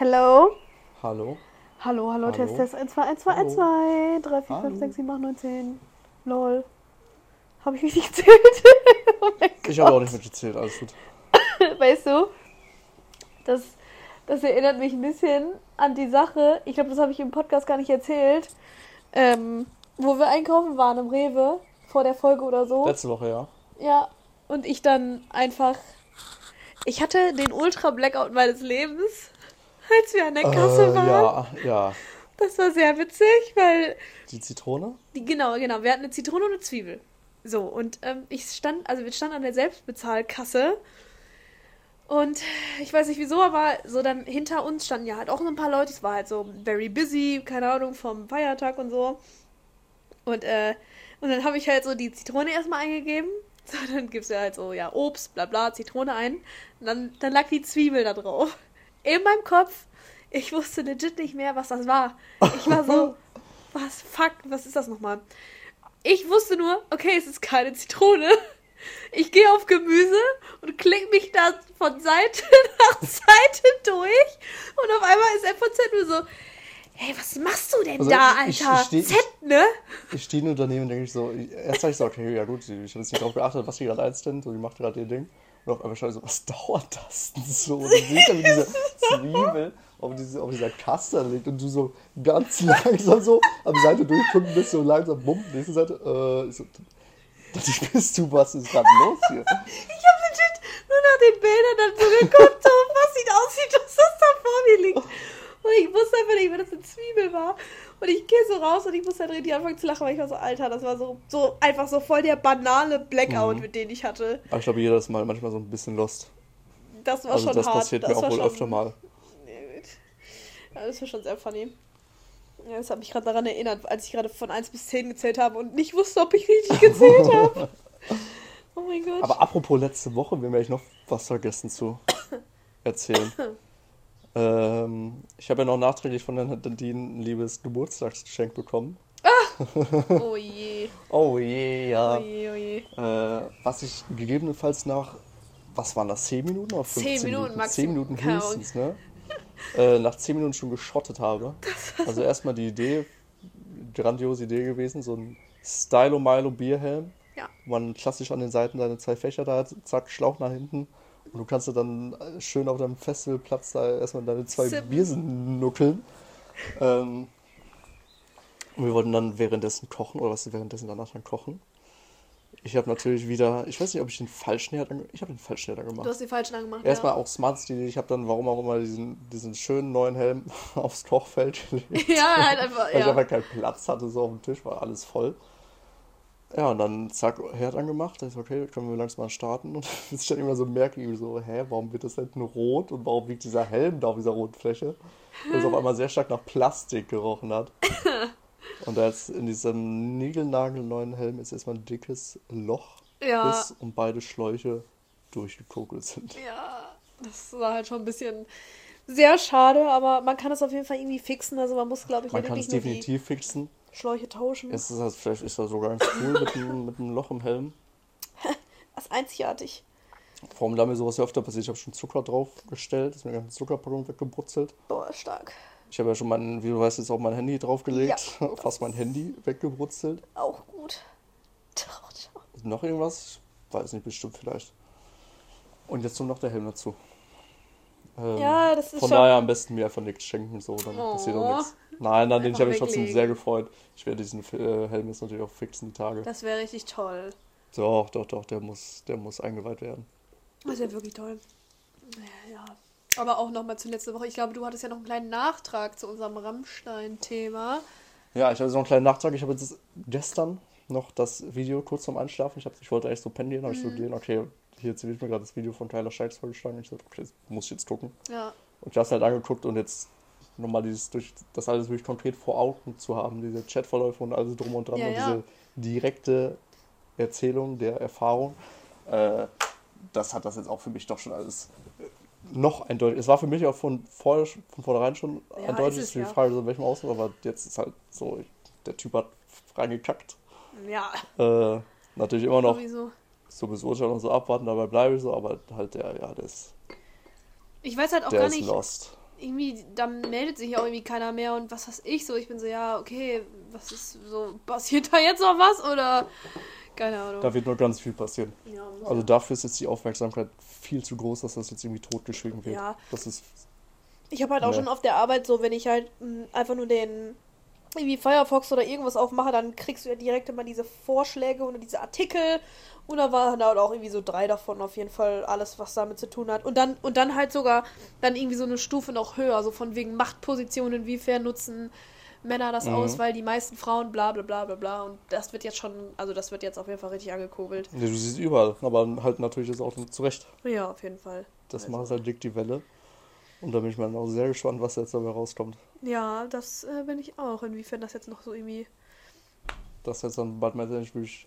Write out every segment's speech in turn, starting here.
Hello? Hallo? Hallo, hallo, Hallo? Test, Test, 1, 2, 1, 2, 1, 2, 3, 4, 5, Hallo? 6, 7, 8, 9, 10. Lol. Habe ich richtig gezählt? oh Ich habe auch nicht mitgezählt, alles gut. Weißt du, das, das erinnert mich ein bisschen an die Sache, ich glaube, das habe ich im Podcast gar nicht erzählt, ähm, wo wir einkaufen waren im Rewe, vor der Folge oder so. Letzte Woche, ja. Ja, und ich dann einfach. Ich hatte den Ultra-Blackout meines Lebens, als wir an der Kasse Äh, waren. ja, ja. Das war sehr witzig, weil. Die Zitrone? Die, genau, genau. Wir hatten eine Zitrone und eine Zwiebel. So, und ähm, ich stand, also wir standen an der Selbstbezahlkasse. Und ich weiß nicht wieso, aber so dann hinter uns standen ja halt auch so ein paar Leute. Es war halt so very busy, keine Ahnung, vom Feiertag und so. Und, äh, und dann habe ich halt so die Zitrone erstmal eingegeben. So, dann gibst du halt so, ja, Obst, bla bla, Zitrone ein. Und dann, dann lag die Zwiebel da drauf. In meinem Kopf. Ich wusste legit nicht mehr, was das war. Ich war so, was, fuck, was ist das nochmal? Ich wusste nur, okay, es ist keine Zitrone. Ich gehe auf Gemüse und klick mich da von Seite nach Seite durch. Und auf einmal ist FOZ nur so, hey, was machst du denn Also, da, ich- Alter? ich steh- Z, ne? Ich stehe nur daneben und denke ich so, erst habe ich so, okay, ja gut, ich habe jetzt nicht drauf geachtet, was die gerade einstimmt, so, die macht gerade ihr Ding. Und auf einmal schaue ich so, was dauert das denn so? Und dann siehst du, wie diese Zwiebel auf, diese, auf dieser Kasse liegt und du so ganz langsam so am Seite durchgucken bist, so langsam, bumm, nächste Seite, äh, ich so, ich, bist du, was ist gerade los hier? Ich habe legit nur nach den Bildern dann so geguckt, was sieht aussieht, dass das da vor mir liegt. Und ich wusste einfach nicht, wenn das eine Zwiebel war. Und ich gehe so raus und ich musste halt richtig anfangen zu lachen, weil ich war so, Alter, das war so, so einfach so voll der banale Blackout, Mhm. mit dem ich hatte. Aber ich glaube, jeder ist mal manchmal so ein bisschen lost. Das war Also schon das hart. passiert das mir auch wohl schon, öfter mal. Ja, das war schon sehr funny. Ja, das hat mich gerade daran erinnert, als ich gerade von 1 bis 10 gezählt habe und nicht wusste, ob ich richtig gezählt habe. Oh mein Gott. Aber apropos letzte Woche, wir haben eigentlich noch was vergessen zu erzählen. ähm, ich habe ja noch nachträglich von der Nadine ein liebes Geburtstagsgeschenk bekommen. oh je. Oh je, ja. Oh je, oh je. Äh, was ich gegebenenfalls nach, was waren das, 10 Minuten oder 15 10 Minuten Maximum, 10 Minuten höchstens, ne? äh, nach 10 Minuten schon geschottet habe. Also erstmal die Idee, grandiose Idee gewesen, so ein Stylo Milo Bierhelm. Ja. wo man klassisch an den Seiten deine zwei Fächer da hat, zack, Schlauch nach hinten. Und du kannst dann äh, schön auf deinem Festivalplatz da erstmal deine zwei Sippen. Biersen nuckeln. Ähm, und wir wollten dann währenddessen kochen, oder was währenddessen danach dann kochen. Ich habe natürlich wieder, ich weiß nicht, ob ich den falschen Herd Ich habe den falschen Herd angemacht. Du hast den falschen angemacht. Erstmal ja. auch Smart Stil. Ich habe dann, warum auch immer, diesen, diesen schönen neuen Helm aufs Kochfeld gelegt. Ja, halt einfach, Weil ich ja. einfach keinen Platz hatte, so auf dem Tisch, war alles voll. Ja, und dann zack, Herd angemacht. Da ist okay, können wir langsam mal starten. Und bis ich dann immer so merke, irgendwie so, hä, warum wird das hinten rot und warum liegt dieser Helm da auf dieser roten Fläche? Weil es auf einmal sehr stark nach Plastik gerochen hat. Und da jetzt in diesem niegelnagelneuen Helm ist erstmal ein dickes Loch Ja. ist und beide Schläuche durchgekokelt sind. Ja, das war halt schon ein bisschen sehr schade, aber man kann es auf jeden Fall irgendwie fixen. Also man muss, glaube ich, Man kann es definitiv fixen. Schläuche tauschen. Ist halt, vielleicht ist das sogar ganz cool mit einem, mit einem Loch im Helm. Das ist einzigartig. Vor allem da mir sowas ja öfter passiert. Ich habe schon Zucker draufgestellt, ist mir eine ganze Zuckerpackung weggebrutzelt. Boah, stark. Ich habe ja schon mein, wie du weißt, jetzt auch mein Handy draufgelegt. Fast mein Handy weggebrutzelt. Auch gut. Doch, doch. Ist noch irgendwas? Ich weiß nicht, bestimmt vielleicht. Und jetzt kommt noch der Helm dazu. Ähm, Ja, das ist Von schon- daher am besten mir einfach nichts schenken, so, dann passiert auch Oh. nichts. Nein, nein, den ich habe mich trotzdem sehr gefreut. Ich werde diesen äh, Helm jetzt natürlich auch fixen, die Tage. Das wäre richtig toll. Doch, doch, doch, der muss, der muss eingeweiht werden. Das wäre wirklich toll. Ja. Aber auch nochmal zur letzten Woche. Ich glaube, du hattest ja noch einen kleinen Nachtrag zu unserem Rammstein-Thema. Ja, ich habe noch einen kleinen Nachtrag. Ich habe jetzt gestern noch das Video kurz vorm Einschlafen. Ich, hab, ich wollte eigentlich so pendeln, habe ich so gesehen, okay, hier jetzt wird mir gerade das Video von Tyler Shikes vorgeschlagen. Ich dachte, okay, das muss ich jetzt gucken. Ja. Und ich habe es halt angeguckt und jetzt nochmal dieses durch das alles wirklich konkret vor Augen zu haben, diese Chatverläufe und alles drum und dran Ja, und ja. diese direkte Erzählung der Erfahrung, äh, das hat das jetzt auch für mich doch schon alles äh, noch eindeutig. Es war für mich auch von, vor, von vornherein schon Ja, eindeutig, ist die. Frage, so in welchem Ausmaß, aber jetzt ist halt so, ich, der Typ hat reingekackt. Ja, Äh, natürlich immer noch sowieso. So bis Urteil und so abwarten, dabei bleibe ich so, aber halt der, ja, der ist, Ich weiß halt auch der gar ist nicht. lost. irgendwie, da meldet sich auch irgendwie keiner mehr und was weiß ich so. Ich bin so, ja, okay, was ist so, passiert da jetzt noch was oder keine Ahnung. Da wird noch ganz viel passieren. Ja, Also dafür ist jetzt die Aufmerksamkeit viel zu groß, dass das jetzt irgendwie totgeschwiegen wird. Ja. Das ist, Ich habe halt auch Nee. schon auf der Arbeit so, wenn ich halt mh, einfach nur den irgendwie Firefox oder irgendwas aufmache, dann kriegst du ja direkt immer diese Vorschläge oder diese Artikel. Und da waren halt auch irgendwie so drei davon auf jeden Fall alles, was damit zu tun hat. Und dann, und dann halt sogar dann irgendwie so eine Stufe noch höher, so von wegen Machtpositionen, inwiefern nutzen Männer das Mhm. aus, weil die meisten Frauen bla bla bla bla bla. Und das wird jetzt schon, also das wird jetzt auf jeden Fall richtig angekurbelt. ja, du siehst überall, aber halt natürlich ist auch zu Recht. Ja, auf jeden Fall. Das Also. macht halt dick die Welle. Und da bin ich mal auch sehr gespannt, was jetzt dabei rauskommt. Ja, das äh, bin ich auch. Inwiefern das jetzt noch so irgendwie. Dass jetzt dann bald mal wirklich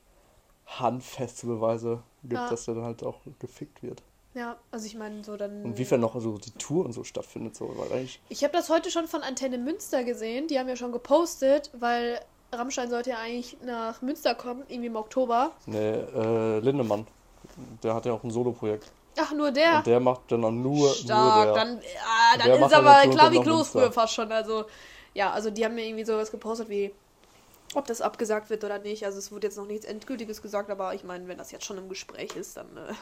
handfeste Beweise gibt, Ja. dass der dann halt auch gefickt wird. Ja, also ich meine, so dann. Inwiefern noch so die Tour und so stattfindet, so, weil eigentlich. Ich habe das heute schon von Antenne Münster gesehen. Die haben ja schon gepostet, weil Rammstein sollte ja eigentlich nach Münster kommen, irgendwie im Oktober. Ne, äh, Lindemann, der hat ja auch ein Solo-Projekt. Ach, nur der. Und der macht dann auch nur, Stark, nur der. dann, Der dann ist aber klar wie Klos früher fast schon. Also, ja, also die haben mir irgendwie sowas gepostet wie, ob das abgesagt wird oder nicht. Also es wurde jetzt noch nichts Endgültiges gesagt, aber ich meine, wenn das jetzt schon im Gespräch ist, dann, äh,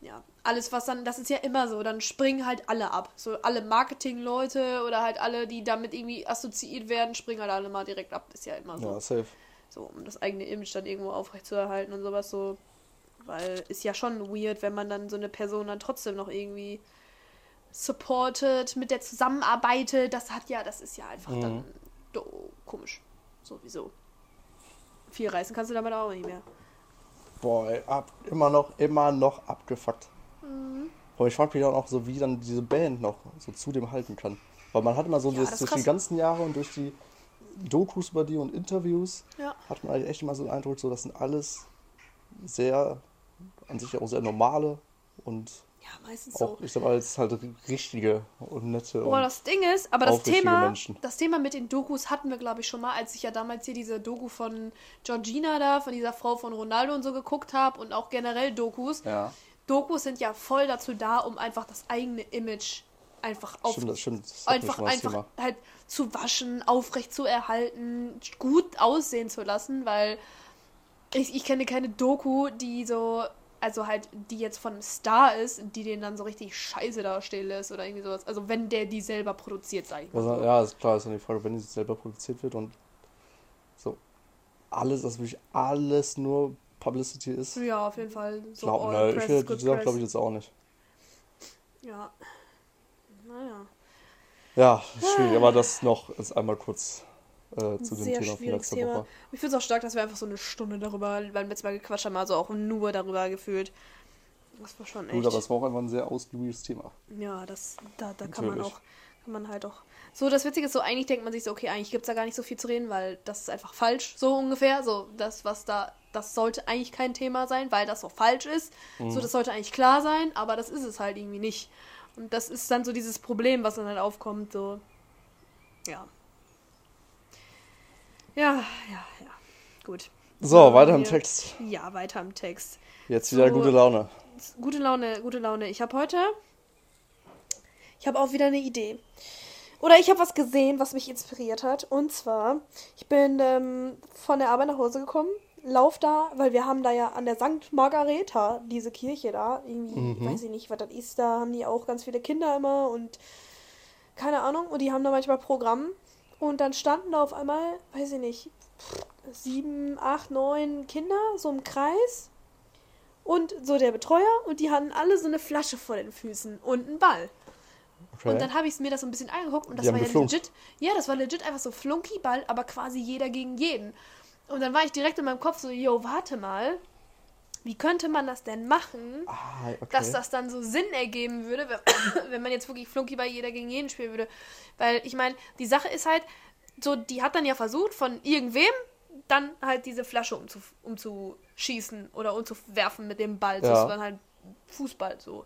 ja, alles was dann, das ist ja immer so, dann springen halt alle ab. So alle Marketingleute oder halt alle, die damit irgendwie assoziiert werden, springen halt alle mal direkt ab. Ist ja immer so. Ja, safe. So, um das eigene Image dann irgendwo aufrechtzuerhalten und sowas so. Weil ist ja schon weird, wenn man dann so eine Person dann trotzdem noch irgendwie supportet, mit der zusammenarbeitet. Das hat ja, das ist ja einfach Mhm. dann do, komisch. Sowieso. Viel reißen kannst du damit auch nicht mehr. Boah, ey, ab, immer noch, immer noch abgefuckt. Mhm. Aber ich frage mich dann auch so, wie dann diese Band noch so zu dem halten kann. Weil man hat immer so Ja, das, durch die ganzen Jahre und durch die Dokus über die und Interviews Ja. hat man halt echt immer so den Eindruck, so das sind alles sehr, an sich auch sehr normale und Ja, meistens so. auch, ich sag mal, jetzt halt richtige und nette Boah, das Ding ist, aber das Thema, Menschen. das Thema mit den Dokus hatten wir, glaube ich, schon mal, als ich ja damals hier diese Doku von Georgina da, von dieser Frau von Ronaldo und so geguckt habe und auch generell Dokus. ja, Dokus sind ja voll dazu da, um einfach das eigene Image einfach auf stimmt, das stimmt. Das einfach einfach Thema. halt zu waschen, aufrecht zu erhalten, gut aussehen zu lassen, weil ich, ich kenne keine Doku, die so also halt die jetzt von einem Star ist, die den dann so richtig scheiße dastehen lässt oder irgendwie sowas. Also wenn der die selber produziert, sag ich mal. Also, so. ja, ist klar, ist dann die Frage, wenn die selber produziert wird und so alles, dass wirklich alles nur Publicity ist. Ja, auf jeden Fall. So Glaub, ne, ich hätte good gesagt, glaube ich jetzt auch nicht. Ja. Naja. Ja, schwierig, aber das noch ist einmal kurz äh, zu dem Sehr Thema von schwieriges letzter Thema. Woche. Ich finde es auch stark, dass wir einfach so eine Stunde darüber beim letzten Mal gequatscht haben, also auch nur darüber gefühlt. Das war schon echt. Gut, aber es war auch einfach ein sehr ausgiebiges Thema. Ja, das, da, da kann man auch, kann man halt auch. So, das Witzige ist so, eigentlich denkt man sich so, okay, eigentlich gibt es da gar nicht so viel zu reden, weil das ist einfach falsch, so ungefähr. So, das, was da, das sollte eigentlich kein Thema sein, weil das so falsch ist. Mhm. So, das sollte eigentlich klar sein, aber das ist es halt irgendwie nicht. Und das ist dann so dieses Problem, was dann halt aufkommt, so. Ja. Ja, ja, ja. Gut. So, weiter im Text. Ja, weiter im Text. Jetzt wieder So. gute Laune. Gute Laune, gute Laune. Ich habe heute. Ich habe auch wieder eine Idee. Oder ich habe was gesehen, was mich inspiriert hat. Und zwar, ich bin ähm, von der Arbeit nach Hause gekommen, lauf da, weil wir haben da ja an der St. Margareta diese Kirche da. Irgendwie, weiß ich nicht, was das ist. Da haben die auch ganz viele Kinder immer und keine Ahnung. Und die haben da manchmal Programm. Und dann standen da auf einmal, weiß ich nicht, sieben, acht, neun Kinder so im Kreis und so der Betreuer und die hatten alle so eine Flasche vor den Füßen und einen Ball. Okay. Und dann habe ich mir das so ein bisschen angeguckt und das Die war ja geflunkt. legit. Ja, das war legit einfach so Flunkyball, aber quasi jeder gegen jeden. Und dann war ich direkt in meinem Kopf so, yo, warte mal, wie könnte man das denn machen, ah, okay. dass das dann so Sinn ergeben würde, wenn, wenn man jetzt wirklich Flunkyball jeder gegen jeden spielen würde. Weil ich meine, die Sache ist halt, so, die hat dann ja versucht, von irgendwem dann halt diese Flasche umzu, umzuschießen oder umzuwerfen mit dem Ball. So, Ja. Das war dann halt Fußball so.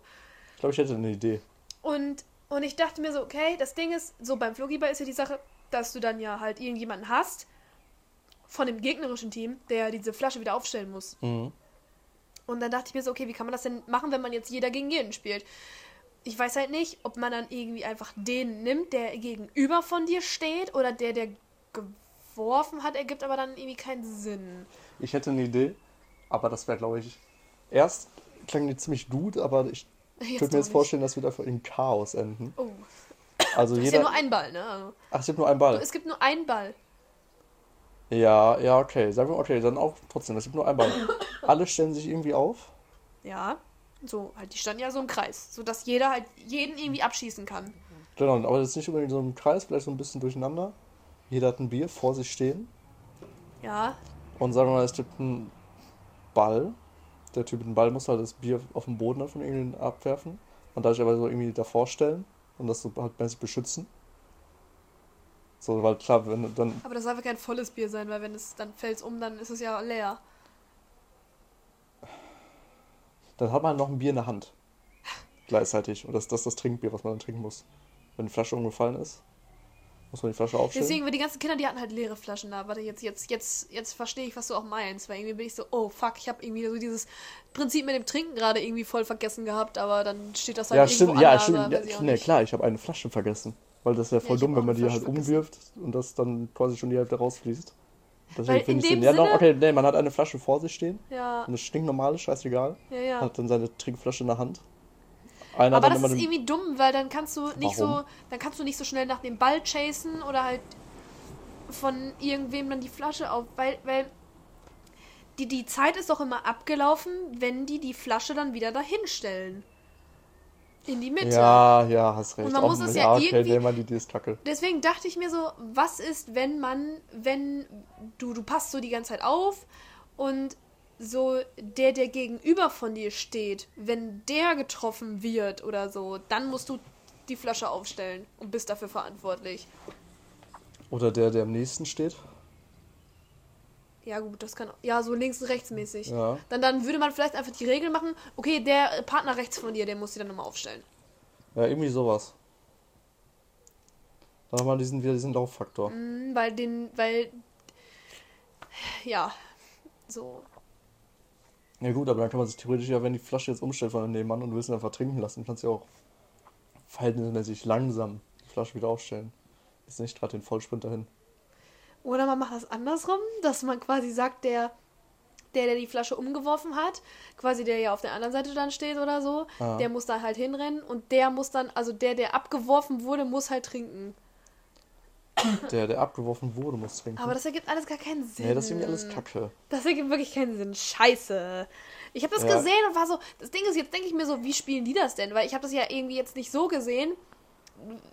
ich glaube, ich hätte eine Idee. Und, und ich dachte mir so, okay, das Ding ist, so beim Flunkyball ist ja die Sache, dass du dann ja halt irgendjemanden hast von dem gegnerischen Team, der diese Flasche wieder aufstellen muss. Mhm. Und dann dachte ich mir so, okay, wie kann man das denn machen, wenn man jetzt jeder gegen jeden spielt? ich weiß halt nicht, ob man dann irgendwie einfach den nimmt, der gegenüber von dir steht oder der, der geworfen hat, ergibt aber dann irgendwie keinen Sinn. Ich hätte eine Idee, aber das wäre, glaube ich, erst klang die ziemlich gut, aber ich könnte mir jetzt vorstellen, dass wir dafür in Chaos enden. Oh, Also es ist jeder. ja nur ein Ball, ne? Ach, es gibt nur einen Ball. es gibt nur einen Ball. Ja, ja, okay. Sagen wir, okay, dann auch trotzdem, es gibt nur einen Ball. Alle stellen sich irgendwie auf. Ja. So, halt, die standen ja so im Kreis, sodass jeder halt jeden irgendwie abschießen kann. Genau, aber das ist nicht unbedingt so im Kreis, vielleicht so ein bisschen durcheinander. Jeder hat ein Bier vor sich stehen. Ja. Und sagen wir mal, es gibt einen Ball. Der Typ mit dem Ball muss halt das Bier auf den Boden von irgendjemandem abwerfen. Und dadurch aber so irgendwie davor stellen und das so halt mäßig beschützen. So, weil klar, wenn dann. Aber das darf ja kein volles Bier sein, weil wenn es dann fällt um, dann ist es ja leer. Dann hat man noch ein Bier in der Hand. Gleichzeitig. Und das, das ist das Trinkbier, was man dann trinken muss. Wenn die Flasche umgefallen ist, muss man die Flasche aufstellen. Deswegen, weil die ganzen Kinder, die hatten halt leere Flaschen da. Warte, jetzt, jetzt, jetzt, jetzt verstehe ich, was du auch meinst. Weil irgendwie bin ich so, oh fuck, ich habe irgendwie so dieses Prinzip mit dem Trinken gerade irgendwie voll vergessen gehabt, aber dann steht das halt ja, irgendwo stimmt, ja, anders, stimmt. Ja, weiß ich auch nee, klar, ich habe eine Flasche vergessen. Weil das ist ja voll ich dumm, wenn man die halt umwirft und das dann quasi schon die Hälfte rausfließt. Deswegen finde ich den. Ja, doch, Sinne- okay, nee, man hat eine Flasche vor sich stehen. Ja, Eine stinknormale, scheißegal. ja, ja. Hat dann seine Trinkflasche in der Hand. Einer Aber das ist den, irgendwie dumm, weil dann kannst du nicht Warum? so, dann kannst du nicht so schnell nach dem Ball chasen oder halt von irgendwem dann die Flasche auf, weil, weil die, die Zeit ist doch immer abgelaufen, wenn die die Flasche dann wieder dahin stellen. In die Mitte. Ja, ja, hast recht. Und man Auch muss es ja irgendwie- man, die kacke. Deswegen dachte ich mir so, was ist, wenn man, wenn du, du passt so die ganze Zeit auf und so der, der gegenüber von dir steht, wenn der getroffen wird oder so, dann musst du die Flasche aufstellen und bist dafür verantwortlich. Oder der, der am nächsten steht. Ja gut, das kann ja so links und rechts mäßig. Ja. Dann, dann würde man vielleicht einfach die Regel machen, okay, der Partner rechts von dir, der muss sie dann nochmal aufstellen. Ja, irgendwie sowas. Dann haben wir diesen, wieder diesen Lauffaktor. Mhm, weil den, weil ja, so. Ja gut, aber dann kann man sich theoretisch ja, wenn die Flasche jetzt umstellt von dem Nebenmann und du willst ihn einfach trinken lassen, kannst du ja auch verhältnismäßig langsam die Flasche wieder aufstellen. Ist nicht gerade den Vollsprint dahin. Oder man macht das andersrum, dass man quasi sagt, der, der, der die Flasche umgeworfen hat, quasi der ja auf der anderen Seite dann steht oder so, Ah. der muss da halt hinrennen und der muss dann, also der, der abgeworfen wurde, muss halt trinken. Der, der abgeworfen wurde, muss trinken. Aber das ergibt alles gar keinen Sinn. nee, das ist irgendwie alles Kacke. Das ergibt wirklich keinen Sinn. Scheiße. Ich habe das Ja. gesehen und war so, das Ding ist, jetzt denke ich mir so, wie spielen die das denn? Weil ich habe das ja irgendwie jetzt nicht so gesehen,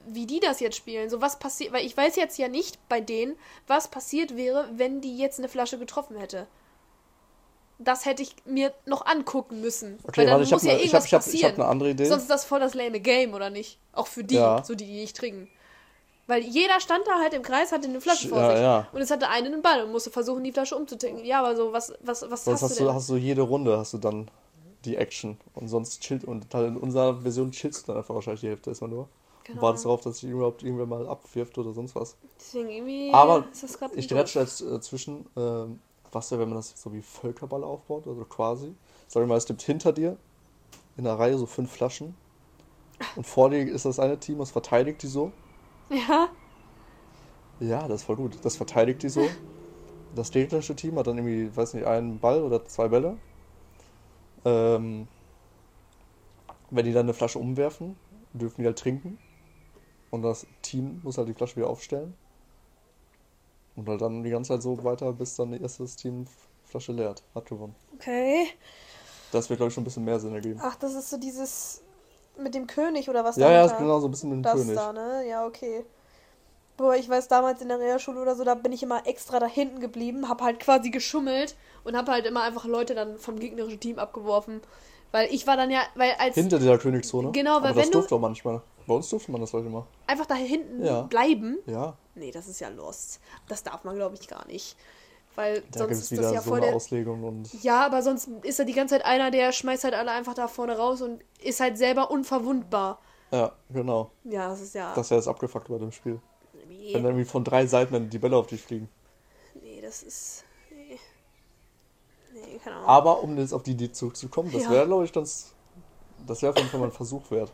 wie die das jetzt spielen. So was passiert, weil ich weiß jetzt ja nicht bei denen, was passiert wäre, wenn die jetzt eine Flasche getroffen hätte. Das hätte ich mir noch angucken müssen. Okay, weil dann warte, ich muss ja ne, irgendwas ich hab, ich hab passieren. eine andere Idee. Sonst ist das voll das lame Game, oder nicht? Auch für die, Ja. so die, die nicht trinken. Weil jeder stand da halt im Kreis, hatte eine Flasche Sch- vor sich. ja. Und es hatte einen einen Ball und musste versuchen, die Flasche umzutrinken. Ja, aber so, was, was, was Sonst hast, hast du denn? hast du jede Runde hast du dann die Action. Und sonst chillt, und halt in unserer Version chillst du dann einfach wahrscheinlich die Hälfte erstmal nur. Genau. Wartest darauf, dass sich überhaupt irgendwer mal abwirft oder sonst was. Deswegen irgendwie Aber ist das gerade Ich grätsche jetzt äh, zwischen, ähm, was wäre, wenn man das so wie Völkerball aufbaut, also quasi. Sag ich mal, es gibt hinter dir in der Reihe so fünf Flaschen. Und vor dir ist das eine Team, das verteidigt die so. Ja, Ja, das ist voll gut. Das verteidigt die so. Das gegnerische Team hat dann irgendwie, weiß nicht, einen Ball oder zwei Bälle. Ähm, wenn die dann eine Flasche umwerfen, dürfen die halt trinken. Und das Team muss halt die Flasche wieder aufstellen. Und halt dann die ganze Zeit so weiter, bis dann das erste Team Flasche leert. Hat gewonnen. okay. Das wird, glaube ich, schon ein bisschen mehr Sinn ergeben. Ach, das ist so dieses mit dem König oder was Ja, ja, ist genau so ein bisschen mit dem Das König. da, ne? Ja, okay. Boah, ich weiß, damals in der Realschule oder so, da bin ich immer extra da hinten geblieben, hab halt quasi geschummelt und hab halt immer einfach Leute dann vom gegnerischen Team abgeworfen. Weil ich war dann ja, weil als Hinter dieser Königszone. Genau, weil Aber das wenn du- durfte auch manchmal. Bei uns durfte man das heute immer. einfach da hinten Ja. bleiben, Ja, nee, das ist ja lost. Das darf man, glaube ich, gar nicht. Weil da sonst ist das ja so voll eine der. Auslegung und Ja, aber sonst ist da die ganze Zeit einer, der schmeißt halt alle einfach da vorne raus und ist halt selber unverwundbar. Ja, genau. Ja, das ist ja. Das ist ja das Abgefuckt bei dem Spiel. nee, Wenn dann irgendwie von drei Seiten dann die Bälle auf dich fliegen. nee, das ist. Nee. Keine Ahnung. Aber um jetzt auf die Idee zurückzukommen, das Ja. wäre, glaube ich, ganz. Das wäre auf jeden Fall mal ein Versuch wert.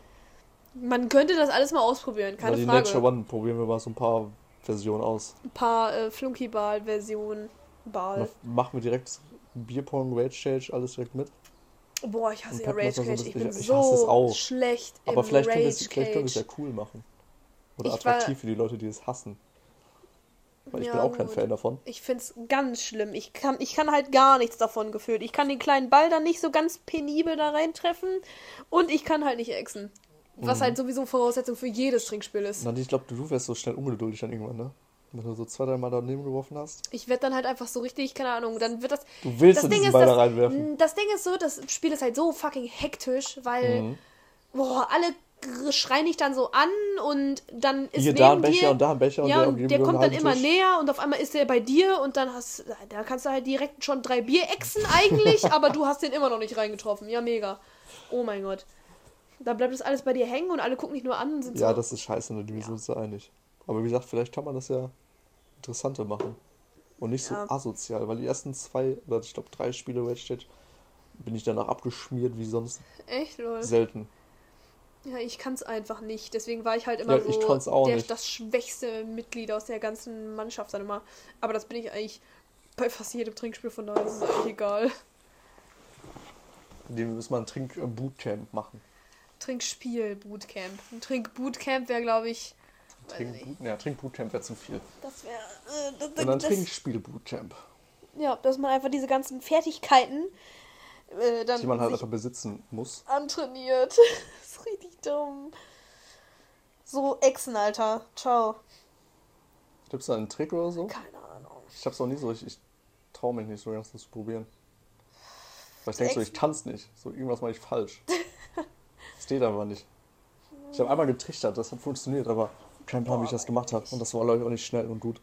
Man könnte das alles mal ausprobieren, Na, keine die Frage. Nature One probieren wir mal so ein paar Versionen aus. Ein paar äh, Flunkyball-Versionen. Ball. machen wir direkt Bierpong, Rage Change, alles direkt mit. Boah, ich hasse ja Rage so Cage. Ich bin ich hasse es so auch. schlecht Aber im vielleicht können wir Rage es vielleicht können wir es ja cool machen. Oder Ich war- attraktiv für die Leute, die es hassen. Weil ich Ja, bin auch kein gut. Fan davon. Ich find's ganz schlimm. Ich kann, ich kann halt gar nichts davon gefühlt. Ich kann den kleinen Ball dann nicht so ganz penibel da reintreffen und ich kann halt nicht exen. Was Mhm. halt sowieso Voraussetzung für jedes Trinkspiel ist. Na, ich glaube, du wärst so schnell ungeduldig dann irgendwann, ne? Wenn du so zwei, drei Mal daneben geworfen hast. Ich werde dann halt einfach so richtig, keine Ahnung, dann wird das. Du willst Das in Ding ist, Ball da reinwerfen. das Ding ist so, das Spiel ist halt so fucking hektisch, weil, Mhm. boah, alle schreien dich dann so an und dann ist Hier neben da ein Becher dir, und da ein Becher und ja, der und der kommt dann immer Tisch. näher und auf einmal ist der bei dir und dann hast da kannst du halt direkt schon drei Bierechsen eigentlich, aber du hast den immer noch nicht reingetroffen. Ja, mega. Oh mein Gott. Da bleibt das alles bei dir hängen und alle gucken dich nur an und sind Ja, so. das ist scheiße, ne? Die sind uns da einig. Aber wie gesagt, vielleicht kann man das ja interessanter machen. Und nicht so Ja. asozial, weil die ersten zwei, oder ich glaube drei Spiele Rage Stage bin ich danach abgeschmiert wie sonst Echt, lol. selten. Ja, ich kann's einfach nicht. Deswegen war ich halt immer Ja, so der, das schwächste Mitglied aus der ganzen Mannschaft dann immer. Aber das bin ich eigentlich bei fast jedem Trinkspiel, von daher ist es eigentlich egal. Dem müssen wir ein Trink-Bootcamp machen. Trinkspiel, Bootcamp. Ein Trink-Bootcamp wäre, glaube ich. Trink ja, Trink-Bootcamp wäre zu viel. Das wäre. Äh, das, Und dann Trinkspiel-Bootcamp, ja, dass man einfach diese ganzen Fertigkeiten äh, dann die man halt einfach besitzen muss. antrainiert. dumm. So, Echsen, Alter. Ciao. Gibt es da einen Trick oder so? Keine Ahnung. Ich hab's noch nie so, ich, ich traue mich nicht so ganz, das zu probieren. Weil ich denke so, ich kann's nicht. So, irgendwas mache ich falsch. Das steht aber nicht. Ich habe einmal getrichtert, das hat funktioniert, aber kein Plan, wie ich das gemacht habe. Und das war, glaube ich, auch nicht schnell und gut.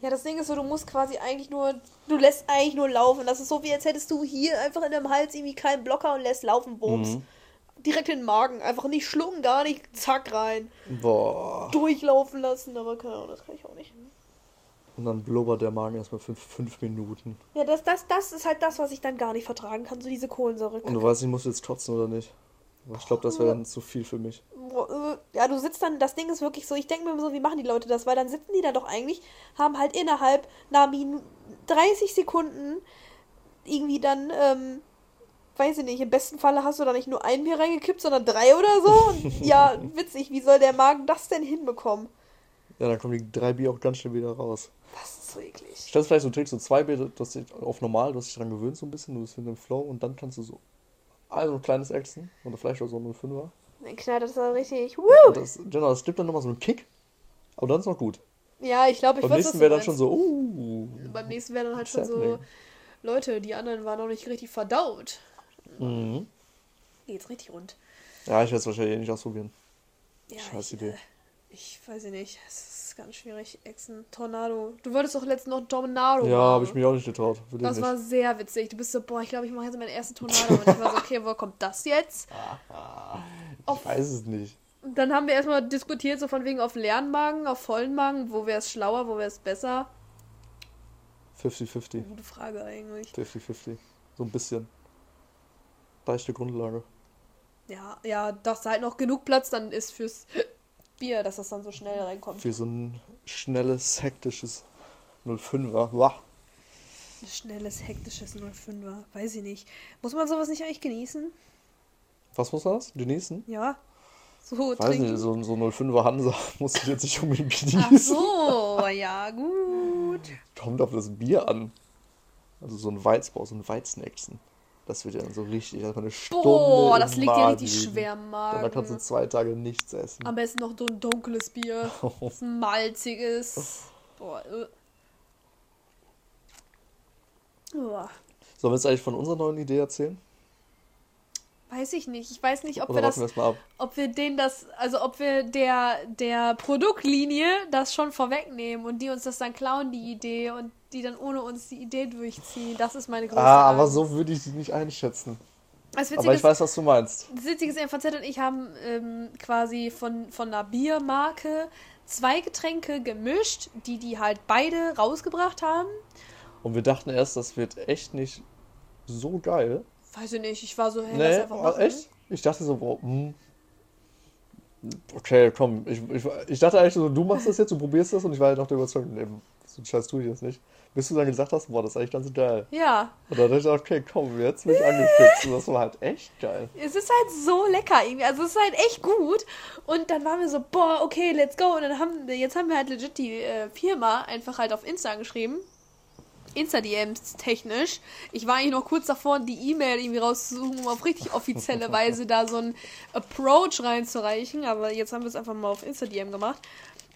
Ja, das Ding ist so, du musst quasi eigentlich nur, du lässt eigentlich nur laufen. Das ist so, wie als hättest du hier einfach in deinem Hals irgendwie keinen Blocker und lässt laufen, Bums. Mhm. Direkt in den Magen. Einfach nicht schlucken, gar nicht, zack rein. Boah. Durchlaufen lassen, aber keine Ahnung, das kann ich auch nicht. Und dann blubbert der Magen erstmal fünf, fünf Minuten. Ja, das, das, das ist halt das, was ich dann gar nicht vertragen kann, so diese Kohlensäure. Und du weißt nicht, musst du jetzt kotzen oder nicht. Ich glaube, das wäre dann zu viel für mich. Äh, Ja, du sitzt dann, das Ding ist wirklich so, ich denke mir immer so, wie machen die Leute das? Weil dann sitzen die da doch eigentlich, haben halt innerhalb einer Minu 30 Sekunden irgendwie dann, ähm, weiß ich nicht, im besten Falle hast du da nicht nur ein Bier reingekippt, sondern drei oder so. Und ja, witzig, wie soll der Magen das denn hinbekommen? Ja, dann kommen die drei Bier auch ganz schnell wieder raus. Das ist so eklig. Stellst vielleicht so Trick, so zwei Bier, du hast dich auf normal, du hast dich dran gewöhnt so ein bisschen, du bist in dem Flow und dann kannst du so also ein kleines Echsen oder vielleicht auch so ein Fünfer. Dann knallt das dann richtig. Woo! das, genau, das gibt dann nochmal so einen Kick, aber dann ist noch gut. Ja, ich glaube, ich Beim nächsten was wäre dann schon so, uh. Beim nächsten wäre dann halt schon so? Leute, die anderen waren noch nicht richtig verdaut. Mhm. Geht's richtig rund. Ja, ich werde es wahrscheinlich eh nicht ausprobieren. Ja, Scheiß ich, Idee. Äh, ich weiß nicht. Es ist ganz schwierig. Echsen, Tornado. Du wolltest doch letztens noch Tornado Ja, habe ich mich auch nicht getraut. Das nicht. war sehr witzig. Du bist so, boah, ich glaube, ich mache jetzt meinen ersten Tornado. Und ich war so, okay, wo kommt das jetzt? Ich weiß es nicht. Und dann haben wir erstmal diskutiert, so von wegen auf leeren Magen, auf vollen Magen. Wo wäre es schlauer, wo wäre es besser? 50-50. Gute Frage eigentlich. 50-50. So ein bisschen. Leichte Grundlage. Ja, ja, dass halt noch genug Platz dann ist fürs Bier, dass das dann so schnell reinkommt. Für so ein schnelles, hektisches 05er. Wah. Ein schnelles, hektisches 05er. Weiß ich nicht. Muss man sowas nicht eigentlich genießen? Was muss das? Genießen? Ja. So Weiß trinken. nicht, so, so 05er Hansa muss ich jetzt nicht unbedingt genießen. Ach so, ja, gut. Kommt auf das Bier an. Also so ein Weizbau, so ein Weizenechsen. Das wird ja dann so richtig, also eine Stunde Boah, das liegt dir Magen richtig liegen. schwer im Dann kannst du zwei Tage nichts essen. Am besten noch so ein dunkles Bier. Das malziges. Boah, äh. Boah. Sollen wir jetzt eigentlich von unserer neuen Idee erzählen? Weiß ich nicht. Ich weiß nicht, ob Oder wir das, wir ob wir denen das, also ob wir der, der Produktlinie das schon vorwegnehmen und die uns das dann klauen, die Idee, und die dann ohne uns die Idee durchziehen. Das ist meine größte Ah, aber Angst. so würde ich sie nicht einschätzen. Aber ich weiß, was du meinst. Das Witzige ist, MVZ und ich haben ähm, quasi von, von einer Biermarke zwei Getränke gemischt, die die halt beide rausgebracht haben. Und wir dachten erst, das wird echt nicht so geil. Weiß ich nicht, ich war so, hey, lass Nee, einfach ah, machen. echt? Ich dachte so, boah, hm, Okay, komm, ich, ich, ich dachte eigentlich so, du machst das jetzt, du probierst das und ich war halt noch der Überzeugung, so Scheiß tue ich jetzt nicht. Bis du dann gesagt hast, boah, das ist eigentlich ganz geil. Ja. Und dann dachte ich, okay, komm, jetzt bin ich angefixt. Und das war halt echt geil. Es ist halt so lecker irgendwie. Also es ist halt echt gut. Und dann waren wir so, boah, okay, let's go. Und dann haben wir, jetzt haben wir halt legit die äh, Firma einfach halt auf Insta geschrieben. Insta-DMs technisch. Ich war eigentlich noch kurz davor, die E-Mail irgendwie rauszusuchen, um auf richtig offizielle Weise da so einen Approach reinzureichen. Aber jetzt haben wir es einfach mal auf Insta-DM gemacht.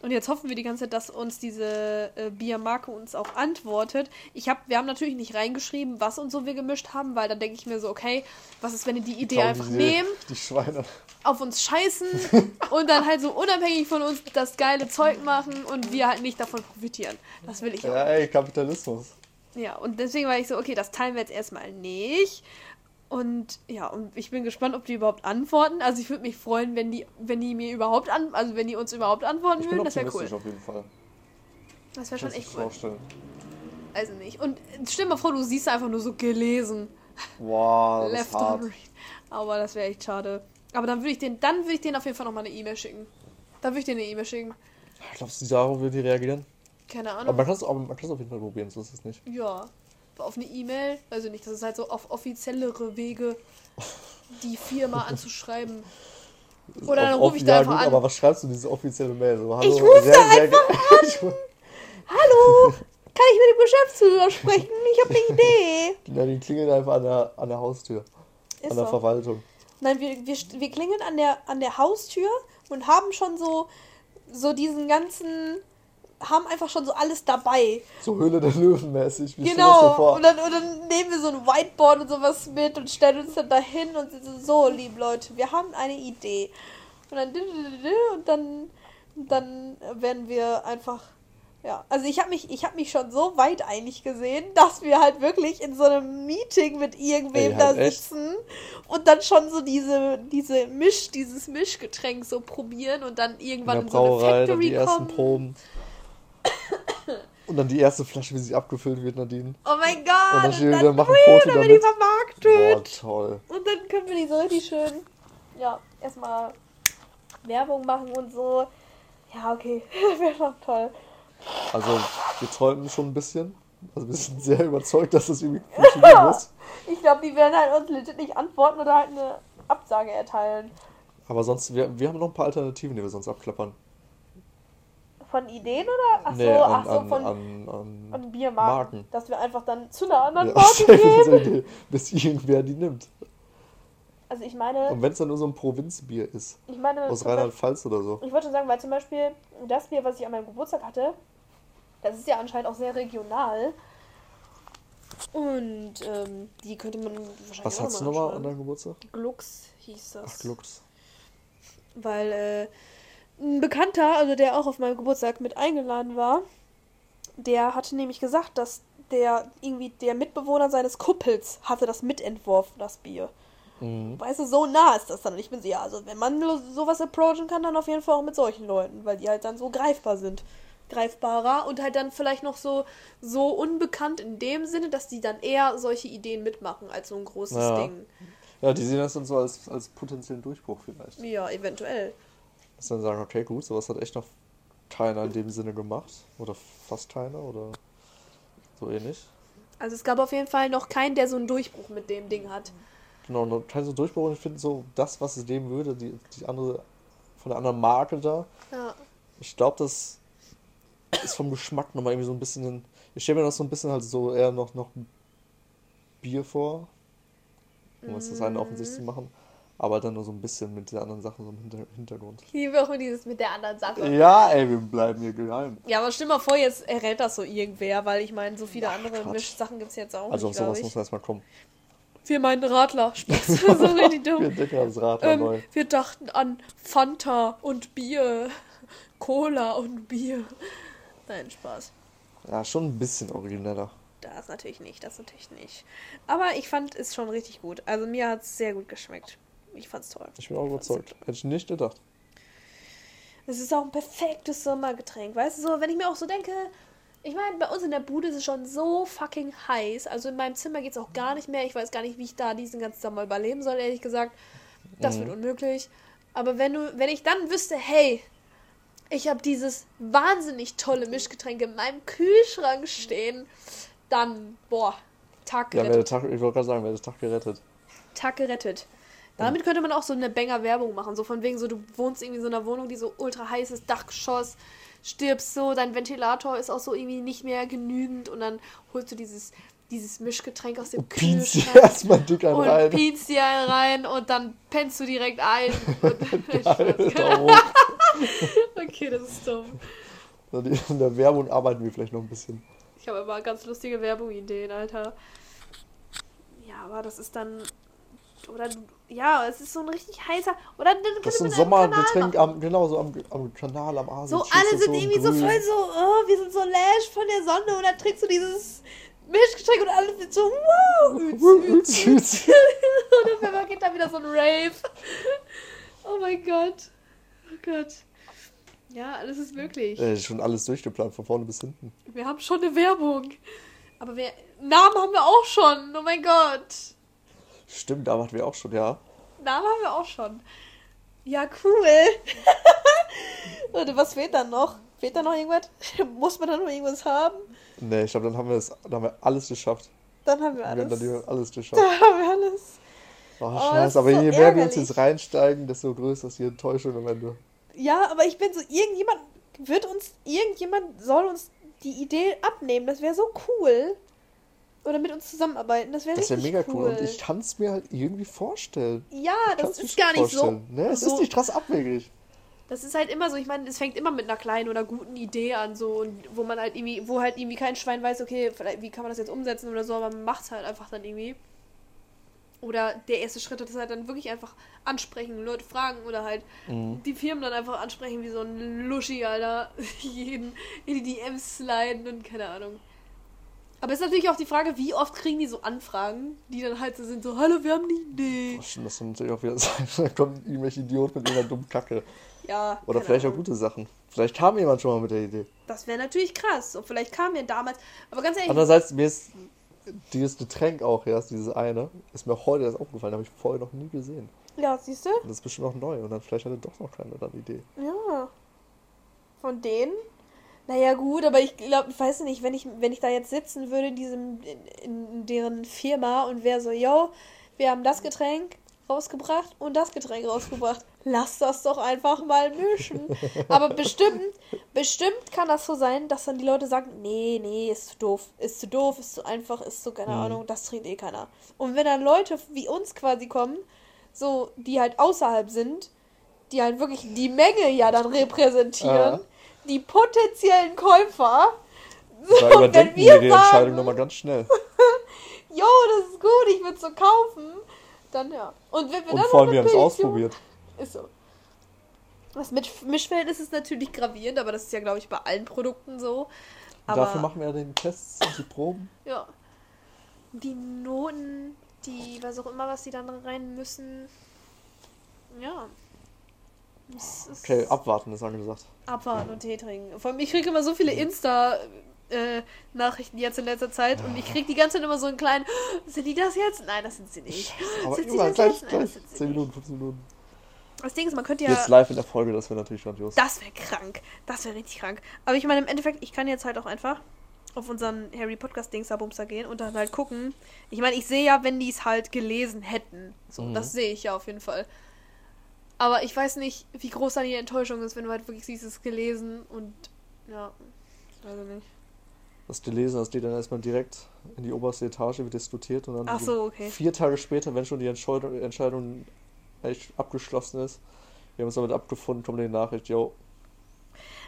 Und jetzt hoffen wir die ganze Zeit, dass uns diese äh, Biermarke uns auch antwortet. Ich hab, wir haben natürlich nicht reingeschrieben, was und so wir gemischt haben, weil dann denke ich mir so, okay, was ist, wenn die die Idee Komm, einfach nehmen, Die Schweine. auf uns scheißen und dann halt so unabhängig von uns das geile Zeug machen und wir halt nicht davon profitieren. Das will ich auch. Ja, ey, Kapitalismus. Ja, und deswegen war ich so, okay, das teilen wir jetzt erstmal nicht. Und ja, und ich bin gespannt, ob die überhaupt antworten. Also ich würde mich freuen, wenn die, wenn die mir überhaupt an, also wenn die uns überhaupt antworten Ich würden, das wäre cool. auf jeden Fall. Das wäre schon echt cool. vorstellen. Also nicht. Und stell dir mal vor, du siehst einfach nur so gelesen. Wow, das ist Left hart. on read. Aber das wäre echt schade. Aber dann würde ich den, dann würde ich den auf jeden Fall nochmal eine E-Mail schicken. Dann würde ich denen eine E-Mail schicken. Glaubst du, darauf wird die reagieren? Keine Aber Ahnung. man kann es aber auf jeden Fall probieren, so ist es nicht. Ja. Auf eine E-Mail, also nicht, das ist halt so auf offiziellere Wege, die Firma anzuschreiben. Oder dann rufe ich da ja, einfach gut, an. aber was schreibst du in diese offizielle Mail? So, hallo, Ich rufe da sehr, sehr Hallo, kann ich mit dem Geschäftsführer sprechen? Ich habe eine Idee. Nein, die klingeln einfach an der, an der Haustür, Ist an der so. Verwaltung. Nein, wir, wir, wir klingeln an der, an der Haustür und haben schon so, so diesen ganzen, haben einfach schon so alles dabei. So Höhle der Löwen mäßig. Genau. so? Und dann, und dann nehmen wir so ein Whiteboard und sowas mit und stellen uns dann dahin und so, so, liebe Leute, wir haben eine Idee. Und dann, und dann, dann werden wir einfach, ja. Also ich habe mich, ich habe mich schon so weit einig gesehen, dass wir halt wirklich in so einem Meeting mit irgendwem Ey, da halt echt? sitzen und dann schon so diese, diese Misch, dieses Mischgetränk so probieren und dann in irgendwann der in, so eine Factory die ersten kommen. Und dann die erste Flasche, wie sie abgefüllt wird, Nadine. Oh mein Gott! Und dann wir und machen Foto dann wird die damit. vermarktet. Boah, toll. Und dann können wir die so richtig schön, ja, erstmal Werbung machen und so. Ja, okay, wäre schon toll. Also, wir träumen schon ein bisschen. Also, wir sind sehr überzeugt, dass das irgendwie funktionieren muss. Ich glaube, die werden halt uns legit nicht antworten oder halt eine Absage erteilen. Aber sonst, wir, wir haben noch ein paar Alternativen, die wir sonst abklappern. Von Ideen oder? Ach so, Nee, an, ach so, an, von an, an, Biermarken. Marken. Dass wir einfach dann zu einer anderen Ja, Marke das ist gehen. bis irgendwer die nimmt. Also ich meine, Und wenn es dann nur so ein Provinzbier ist, ich meine, aus Rheinland-Pfalz oder so. Ich wollte schon sagen, weil zum Beispiel das Bier, was ich an meinem Geburtstag hatte, das ist ja anscheinend auch sehr regional. Und ähm, die könnte man wahrscheinlich Was auch hast du noch mal nochmal an deinem Geburtstag? Glux hieß das. Ach, Glux. Weil äh, ein Bekannter, also der auch auf meinem Geburtstag mit eingeladen war, der hatte nämlich gesagt, dass der irgendwie der Mitbewohner seines Kuppels hatte das mitentworfen, das Bier. Mhm. Weißt du, so nah ist das dann. Und ich bin so, ja, also wenn man sowas approachen kann, dann auf jeden Fall auch mit solchen Leuten, weil die halt dann so greifbar sind. Greifbarer und halt dann vielleicht noch so, so unbekannt in dem Sinne, dass die dann eher solche Ideen mitmachen als so ein großes Ja. Ding. Ja, die sehen das dann so als, als potenziellen Durchbruch vielleicht. Ja, eventuell. Dass dann sagen, okay, gut, sowas hat echt noch keiner in dem Sinne gemacht. Oder fast keiner oder so ähnlich. Also es gab auf jeden Fall noch keinen, der so einen Durchbruch mit dem Ding hat. Genau, und kein so Durchbruch. Ich finde so, das, was es geben würde, die, die andere, von der anderen Marke da, Ja. ich glaube, das ist vom Geschmack nochmal irgendwie so ein bisschen. Ich stelle mir das so ein bisschen halt so eher noch, noch Bier vor, um es das eine offensichtlich zu machen. Aber dann nur so ein bisschen mit den anderen Sachen so im Hinter Hintergrund. Ich liebe auch dieses mit der anderen Sache. Ja, ey, wir bleiben hier geheim. Ja, aber stell mal vor, jetzt errät das so irgendwer, weil ich meine, so viele Ach, andere. Mischsachen gibt es jetzt auch Also auf nicht, glaube sowas muss ich. man erstmal kommen. Wir meinen Radler. Spaß. so richtig Wir dumm. entdecken das Rad mal neu. Ähm, wir dachten an Fanta und Bier. Cola und Bier. Nein, Spaß. Ja, schon ein bisschen origineller. Das natürlich nicht, das natürlich nicht. Aber ich fand es schon richtig gut. Also mir hat es sehr gut geschmeckt. Ich fand's toll. Ich bin auch überzeugt. Hätte ich nicht gedacht. Es ist auch ein perfektes Sommergetränk. Weißt du, so, wenn ich mir auch so denke, ich meine, bei uns in der Bude ist es schon so fucking heiß. Also in meinem Zimmer geht es auch gar nicht mehr. Ich weiß gar nicht, wie ich da diesen ganzen Sommer überleben soll, ehrlich gesagt. Das Mhm. wird unmöglich. Aber wenn du, wenn ich dann wüsste, hey, ich habe dieses wahnsinnig tolle Mischgetränk in meinem Kühlschrank stehen, dann, boah, Tag Ja, gerettet. wäre der Tag, ich wollte gerade sagen, wäre der Tag gerettet. Tag gerettet. Damit könnte man auch so eine Banger Werbung machen. So von wegen so, du wohnst irgendwie in so einer Wohnung, die so ultra heiß ist, Dachgeschoss, stirbst so, dein Ventilator ist auch so irgendwie nicht mehr genügend und dann holst du dieses, dieses Mischgetränk aus dem Pienst dir Kühlschrank erstmal dick einen und rein. pienst dir einen rein und dann pennst du direkt ein. Und Geil, hoch. okay, das ist dumm. In der Werbung arbeiten wir vielleicht noch ein bisschen. Ich habe immer ganz lustige Werbungideen, Alter. Ja, aber das ist dann. Oder ja, es ist so ein richtig heißer. Oder dann Das ist so ein Sommergetränk am, genau, so am, am Kanal, am Aasee. So, alle sind im irgendwie so voll so, oh, wir sind so lash von der Sonne und dann trinkst du dieses Mischgetränk und alle sind so, wow, üz, üz, üz. und auf einmal geht da wieder so ein Rave. Oh mein Gott. Oh Gott. Ja, alles ist möglich. Äh, schon alles durchgeplant, von vorne bis hinten. Wir haben schon eine Werbung. Aber wir, Namen haben wir auch schon. Oh mein Gott. Stimmt, da hatten wir auch schon, ja. Namen haben wir auch schon. Ja, cool. Warte, was fehlt dann noch? Fehlt da noch irgendwas? Muss man da noch irgendwas haben? Nee, ich glaube, dann haben wir es, dann haben wir alles geschafft. Dann haben wir Wir haben alles. dann alles geschafft. Da haben wir alles. Oh, das scheiße, aber so je mehr wir ärgerlich. uns jetzt reinsteigen, desto größer ist die Enttäuschung am Ende. Ja, aber ich bin so, irgendjemand wird uns, irgendjemand soll uns die Idee abnehmen. Das wäre so cool. Oder mit uns zusammenarbeiten. Das wäre Das wäre richtig mega cool. Und ich kann es mir halt irgendwie vorstellen. Ja, Ich das ist gar nicht so. Ne, es so ist nicht krass abwegig. Das ist halt immer so, ich meine, es fängt immer mit einer kleinen oder guten Idee an, so, und wo man halt irgendwie, wo halt irgendwie kein Schwein weiß, okay, vielleicht, wie kann man das jetzt umsetzen oder so, aber man macht es halt einfach dann irgendwie. Oder der erste Schritt ist halt dann wirklich einfach ansprechen, Leute fragen oder halt Mhm. die Firmen dann einfach ansprechen, wie so ein Luschi, Alter, jeden in die DMs sliden und keine Ahnung. Aber es ist natürlich auch die Frage, wie oft kriegen die so Anfragen, die dann halt so sind, so, hallo, wir haben eine Idee. Stimmt, das kann natürlich auch wieder sein. Da kommen irgendwelche Idioten mit irgendeiner dummen Kacke. Ja. Oder keine vielleicht auch Ahnung. gute Sachen. Vielleicht kam jemand schon mal mit der Idee. Das wäre natürlich krass. Und vielleicht kam mir damals. Aber ganz ehrlich, Andererseits, mir ist dieses Getränk auch erst, dieses eine, ist mir heute erst aufgefallen, habe ich vorher noch nie gesehen. ja, siehst du? Und das ist bestimmt noch neu. Und dann vielleicht hatte doch noch keiner dann Idee. Ja. Von denen? Naja, gut, aber ich glaube, ich weiß nicht, wenn ich, wenn ich da jetzt sitzen würde in diesem, in, in deren Firma und wäre so, yo, wir haben das Getränk rausgebracht und das Getränk rausgebracht. Lass das doch einfach mal mischen. Aber bestimmt, bestimmt kann das so sein, dass dann die Leute sagen, nee, nee, ist zu doof, ist zu doof, ist zu einfach, ist zu, keine Mhm. Ahnung, das trinkt eh keiner. Und wenn dann Leute wie uns quasi kommen, so, die halt außerhalb sind, die halt wirklich die Menge ja dann repräsentieren, Ja. Die potenziellen Käufer, Da so, überdenken die wir ihre sagen- Entscheidung nochmal ganz schnell. jo, das ist gut, ich würde so kaufen, dann ja. Und wenn wir Und dann vor allem, wir haben es ausprobiert. Ist so. Das mit Mischverhältnis ist natürlich gravierend, aber das ist ja, glaube ich, bei allen Produkten so. Aber Dafür machen wir ja den Tests und die Proben. ja. Die Noten, die, was auch immer, was die dann rein müssen. Ja. Okay, abwarten ist angesagt. abwarten und Tee trinken. Vor allem, ich kriege immer so viele Insta-Nachrichten jetzt in letzter Zeit und ich kriege die ganze Zeit immer so einen kleinen, sind die das jetzt? Nein, das sind sie nicht. Aber Sind immer gleich? Nein, gleich. das sind sie 10 nicht. Minuten, 15 Minuten. Das Ding ist, man könnte ja. Jetzt live in der Folge, das wäre natürlich grandios. Das wäre krank. Das wäre richtig krank. Aber ich meine, im Endeffekt, ich kann jetzt halt auch einfach auf unseren Harry Podcast Dings Bumster gehen und dann halt gucken. Ich meine, ich sehe ja, wenn die es halt gelesen hätten. So, Mhm. das sehe ich ja auf jeden Fall. Aber ich weiß nicht, wie groß dann die Enttäuschung ist, wenn du halt wirklich siehst, es ist gelesen und ja, weiß ich nicht. Das gelesen, das geht dann erstmal direkt in die oberste Etage, wird diskutiert und dann Ach so, okay. vier Tage später, wenn schon die Entscheidung, Entscheidung echt abgeschlossen ist, wir haben uns damit abgefunden, kommt die Nachricht, yo,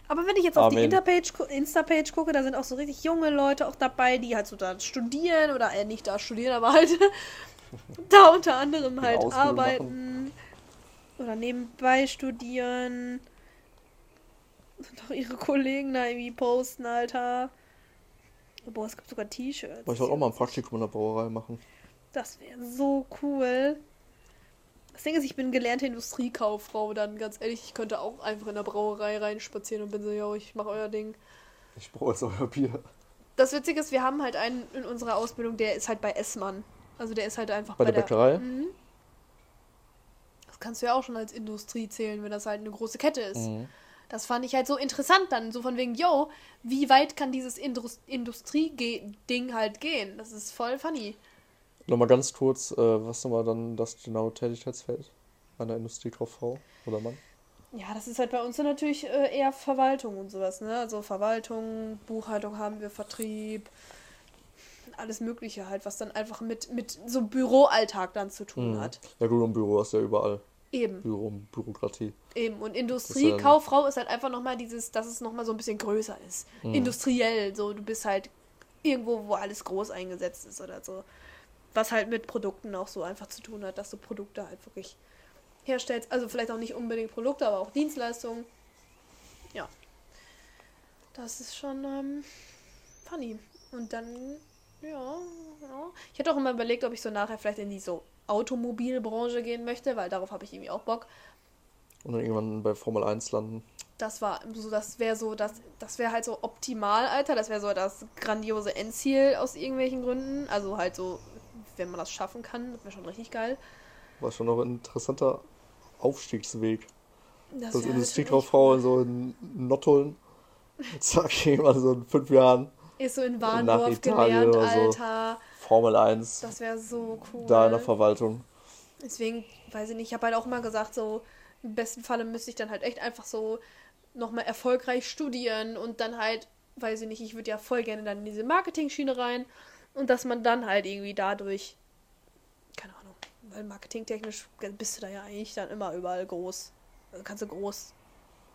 Aber wenn ich jetzt auf die Amen. Interpage, Insta-Page gucke, da sind auch so richtig junge Leute auch dabei, die halt so da studieren oder äh, nicht da studieren, aber halt da unter anderem halt arbeiten oder nebenbei studieren und auch ihre Kollegen da irgendwie posten, Alter. Boah, es gibt sogar T-Shirts. wollte ich wollte auch mal ein Praktikum in der Brauerei machen. Das wäre so cool. Das Ding ist, ich bin gelernte Industriekauffrau, dann ganz ehrlich, ich könnte auch einfach in der Brauerei reinspazieren und bin so, yo, ich mache euer Ding. Ich brauche jetzt euer Bier. Das Witzige ist, wir haben halt einen in unserer Ausbildung, der ist halt bei Essmann. Also der ist halt einfach Bei bei, der Bäckerei? Mhm. Kannst du ja auch schon als Industrie zählen, wenn das halt eine große Kette ist. Mhm. Das fand ich halt so interessant dann, so von wegen, yo, wie weit kann dieses Indus Industrie-Ding halt gehen? Das ist voll funny. Nochmal ganz kurz, äh, was nochmal dann das genaue Tätigkeitsfeld einer Industriekauffrau oder Mann? Ja, das ist halt bei uns dann natürlich äh, eher Verwaltung und sowas, ne? Also Verwaltung, Buchhaltung haben wir, Vertrieb, alles Mögliche halt, was dann einfach mit, mit so Büroalltag dann zu tun Mhm. hat. Ja gut, und Büro du ja überall. Eben, Büro und Bürokratie. eben. Und Das ist Industrie, ja- Kauffrau ist halt einfach nochmal dieses, dass es nochmal so ein bisschen größer ist. Mhm. Industriell, so, du bist halt irgendwo, wo alles groß eingesetzt ist oder so. Was halt mit Produkten auch so einfach zu tun hat, dass du Produkte halt wirklich herstellst. Also vielleicht auch nicht unbedingt Produkte, aber auch Dienstleistungen. Ja. Das ist schon ähm, funny. Und dann, ja, ja. Ich hätte auch immer überlegt, ob ich so nachher vielleicht in die so Automobilbranche gehen möchte, weil darauf habe ich irgendwie auch Bock. Und dann irgendwann bei Formel 1 landen. Das war so, das wäre so, das, das wäre halt so optimal, Alter. Das wäre so das grandiose Endziel aus irgendwelchen Gründen. Also halt so, wenn man das schaffen kann, das wäre schon richtig geil. War schon noch ein interessanter Aufstiegsweg. Das halt Industriekauffrau in so in Nottuln. Zack, irgendwann so in fünf Jahren Ist so in Warndorf gelernt, so. Alter. Formel 1. Das wäre so cool. Da in der Verwaltung. Deswegen, weiß ich nicht, ich habe halt auch immer gesagt, so im besten Falle müsste ich dann halt echt einfach so nochmal erfolgreich studieren und dann halt, weiß ich nicht, ich würde ja voll gerne dann in diese Marketing-Schiene rein und dass man dann halt irgendwie dadurch, keine Ahnung, weil marketingtechnisch bist du da ja eigentlich dann immer überall groß. Also kannst du groß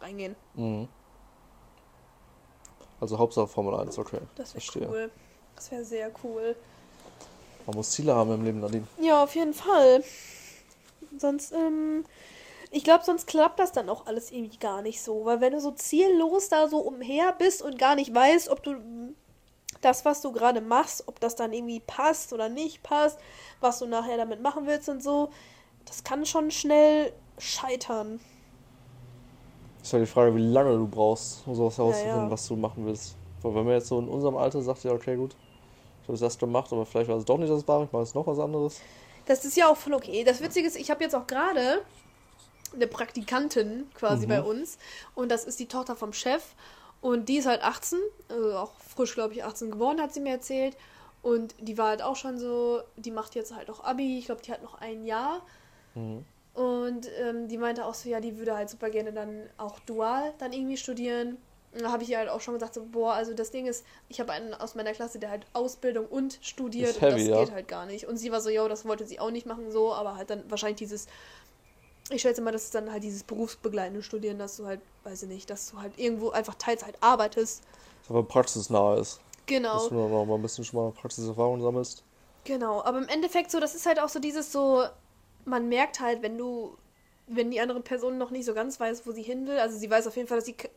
reingehen. Mhm. Also Hauptsache Formel 1, okay. Das wäre cool. Das wäre sehr cool. Man muss Ziele haben im Leben, Nadine. Ja, auf jeden Fall. Sonst, ähm, ich glaube, sonst klappt das dann auch alles irgendwie gar nicht so. Weil wenn du so ziellos da so umher bist und gar nicht weißt, ob du das, was du gerade machst, ob das dann irgendwie passt oder nicht passt, was du nachher damit machen willst und so, das kann schon schnell scheitern. Ist ja die Frage, wie lange du brauchst, um sowas herauszufinden, ja. was du machen willst. Weil wenn man jetzt so in unserem Alter sagt, ja, okay, gut, ich habe es erst gemacht, aber vielleicht war es doch nicht das Wahre, ich mache jetzt noch was anderes. Das ist ja auch voll okay. Das Witzige ist, ich habe jetzt auch gerade eine Praktikantin quasi Mhm. bei uns und das ist die Tochter vom Chef und die ist halt 18, also auch frisch, glaube ich, 18 geworden, hat sie mir erzählt. Und die war halt auch schon so, die macht jetzt halt auch Abi, ich glaube, die hat noch ein Jahr. Mhm. Und ähm, die meinte auch so, ja, die würde halt super gerne dann auch dual dann irgendwie studieren. Und da habe ich ihr halt auch schon gesagt, so, boah, also das Ding ist, ich habe einen aus meiner Klasse, der halt Ausbildung und studiert Ist und heavy, das ja. geht halt gar nicht. Und sie war so, ja, das wollte sie auch nicht machen, so, aber halt dann wahrscheinlich dieses, ich schätze mal, das ist dann halt dieses berufsbegleitende Studieren, dass du halt, weiß ich nicht, dass du halt irgendwo einfach Teilzeit arbeitest. Aber praxisnah ist. Genau. Dass du noch mal ein bisschen schon mal Praxiserfahrung sammelst. Genau, aber im Endeffekt so, das ist halt auch so dieses so, man merkt halt, wenn du, wenn die andere Person noch nicht so ganz weiß, wo sie hin will, also sie weiß auf jeden Fall, dass sie ke-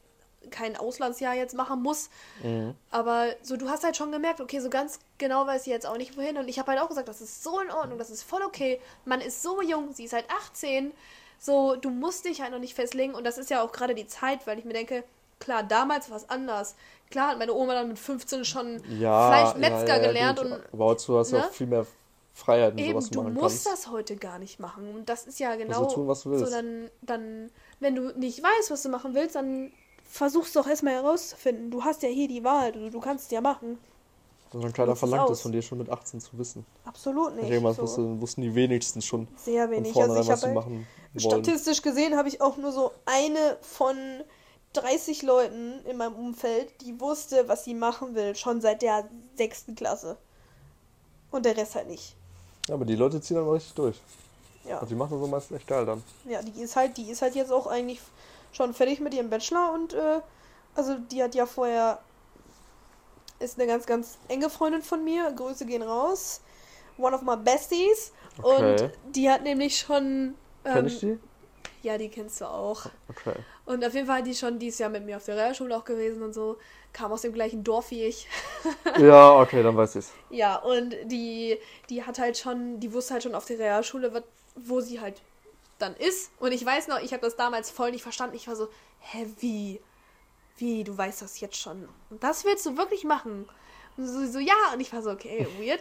kein Auslandsjahr jetzt machen muss, Mhm. aber so, du hast halt schon gemerkt, okay, so ganz genau weiß sie jetzt auch nicht wohin und ich habe halt auch gesagt, das ist so in Ordnung, das ist voll okay, man ist so jung, sie ist halt 18, so, du musst dich halt noch nicht festlegen und das ist ja auch gerade die Zeit, weil ich mir denke, klar, damals war es anders. Klar hat meine Oma dann mit 15 schon Ja, Fleischmetzger ja, ja, gelernt gut. und Aber heutzutage hast du ne? auch viel mehr Freiheiten, Eben, sowas du machen musst kannst. das heute gar nicht machen. Und das ist ja genau du tun, was du willst. so. Dann, dann, wenn du nicht weißt, was du machen willst, dann versuchst doch erstmal herauszufinden. Du hast ja hier die Wahl, du, du kannst es ja machen. Also keiner Nutz es verlangt es von dir schon mit 18 zu wissen. Absolut Ich nicht. das so. wussten, wussten die wenigsten schon Sehr von wenig. Also vornherein, ich was machen wollen. statistisch gesehen habe ich auch nur so eine von 30 Leuten in meinem Umfeld, die wusste, was sie machen will, schon seit der sechsten Klasse. Und der Rest halt nicht. Ja, aber die Leute ziehen dann mal richtig durch. Ja. Also die machen das so meistens echt geil dann. Ja, die ist halt, die ist halt jetzt auch eigentlich schon fertig mit ihrem Bachelor und äh, also die hat ja vorher ist eine ganz, ganz enge Freundin von mir. Grüße gehen raus. One of my besties. Okay. Und die hat nämlich schon. Kenn Ähm, ich die? ja, die kennst du auch. Okay. Und auf jeden Fall hat die schon dieses Jahr mit mir auf der Realschule auch gewesen und so. Kam aus dem gleichen Dorf wie ich. Ja, okay, dann weiß ich's. Ja, und die, die hat halt schon, die wusste halt schon auf der Realschule, wo sie halt dann ist. Und ich weiß noch, ich habe das damals voll nicht verstanden. Ich war so, hä, wie? Wie, du weißt das jetzt schon? Und das willst du wirklich machen? Und so, so ja, und ich war so, okay, weird.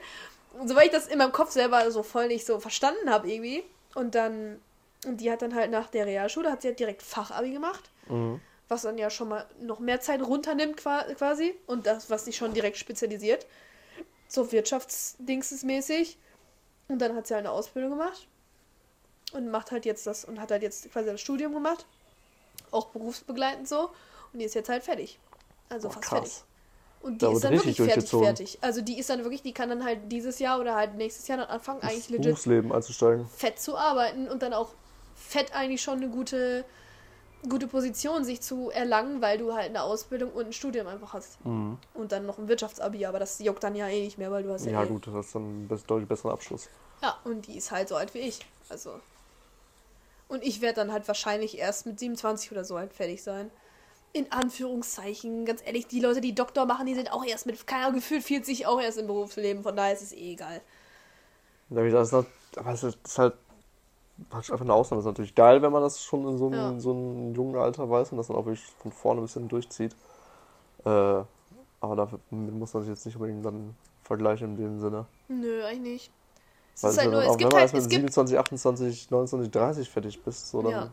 Und so, weil ich das in meinem Kopf selber so voll nicht so verstanden habe irgendwie. Und dann Und die hat dann halt nach der Realschule, hat sie halt direkt Fachabi gemacht. Mhm. Was dann ja schon mal noch mehr Zeit runternimmt qua- quasi. Und das, was sich schon direkt spezialisiert. So Wirtschaftsdingsesmäßig. Und dann hat sie halt eine Ausbildung gemacht. Und macht halt jetzt das, und hat halt jetzt quasi das Studium gemacht. Auch berufsbegleitend so. Und die ist jetzt halt fertig. Also Boah, fast krass. fertig. Und die Da ist dann wirklich fertig, fertig. Also die ist dann wirklich, die kann dann halt dieses Jahr oder halt nächstes Jahr dann anfangen, eigentlich Ins legit Berufsleben einzusteigen. fett zu arbeiten und dann auch fett eigentlich schon eine gute, gute Position sich zu erlangen, weil du halt eine Ausbildung und ein Studium einfach hast. Mhm. Und dann noch ein Wirtschaftsabi, aber das juckt dann ja eh nicht mehr, weil du hast ja, Ja, eh. gut, das ist dann ein deutlich besseren Abschluss. Ja, und die ist halt so alt wie ich. Also. Und ich werde dann halt wahrscheinlich erst mit 27 oder so halt fertig sein. In Anführungszeichen, ganz ehrlich, die Leute, die Doktor machen, die sind auch erst mit, keine Ahnung, gefühlt 40 auch erst im Berufsleben, von daher ist es eh egal. Ja, ist halt- aber es ist halt praktisch einfach eine Ausnahme. Ist natürlich geil, wenn man das schon in so einem, Ja. so einem jungen Alter weiß und das dann auch wirklich von vorne bis hin durchzieht. Äh, aber damit muss man sich jetzt nicht unbedingt dann vergleichen in dem Sinne. Nö, eigentlich nicht. Es Weil ist es halt nur, dann es auch, wenn gibt man halt, erst mit es gibt 27, 28, 29, 30 fertig bist, so dann Ja.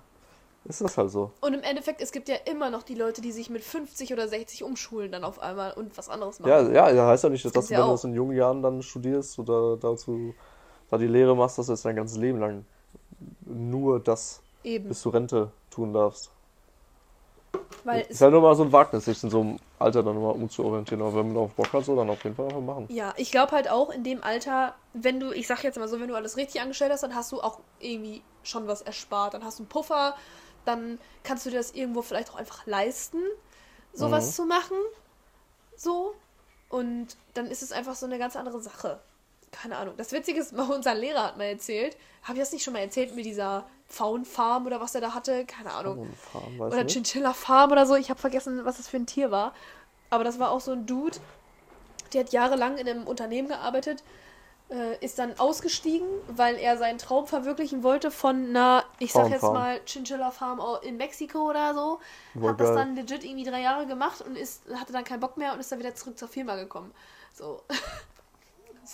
ist das halt so. Und im Endeffekt, es gibt ja immer noch die Leute, die sich mit 50 oder 60 umschulen dann auf einmal und was anderes machen. Ja, ja, ja, heißt ja nicht, dass gibt's du, ja wenn du auch. das in jungen Jahren dann studierst oder dazu da die Lehre machst, dass du jetzt dein ganzes Leben lang nur das Eben. bis zur Rente tun darfst. Weil ist es, halt nur mal so ein Wagnis, sich in so einem Alter dann mal umzuorientieren. Aber wenn man darauf Bock hat, so dann auf jeden Fall einfach machen. ja, ich glaube halt auch in dem Alter, wenn du, ich sag jetzt mal so, wenn du alles richtig angestellt hast, dann hast du auch irgendwie schon was erspart. Dann hast du einen Puffer, dann kannst du dir das irgendwo vielleicht auch einfach leisten, sowas Mhm. zu machen. So. Und dann ist es einfach so eine ganz andere Sache. Keine Ahnung. Das Witzige ist, mal unser Lehrer hat mal erzählt. Habe ich das nicht schon mal erzählt mit dieser Faunfarm oder was er da hatte? Keine Ahnung. Fahren, weiß Oder. Chinchilla Farm oder so. Ich habe vergessen, was das für ein Tier war. Aber das war auch so ein Dude, der hat jahrelang in einem Unternehmen gearbeitet, äh, ist dann ausgestiegen, weil er seinen Traum verwirklichen wollte von einer, ich sag jetzt Faunfarm. mal, Chinchilla Farm in Mexiko oder so. Voll hat das geil. dann legit irgendwie drei Jahre gemacht und ist, hatte dann keinen Bock mehr und ist dann wieder zurück zur Firma gekommen. So.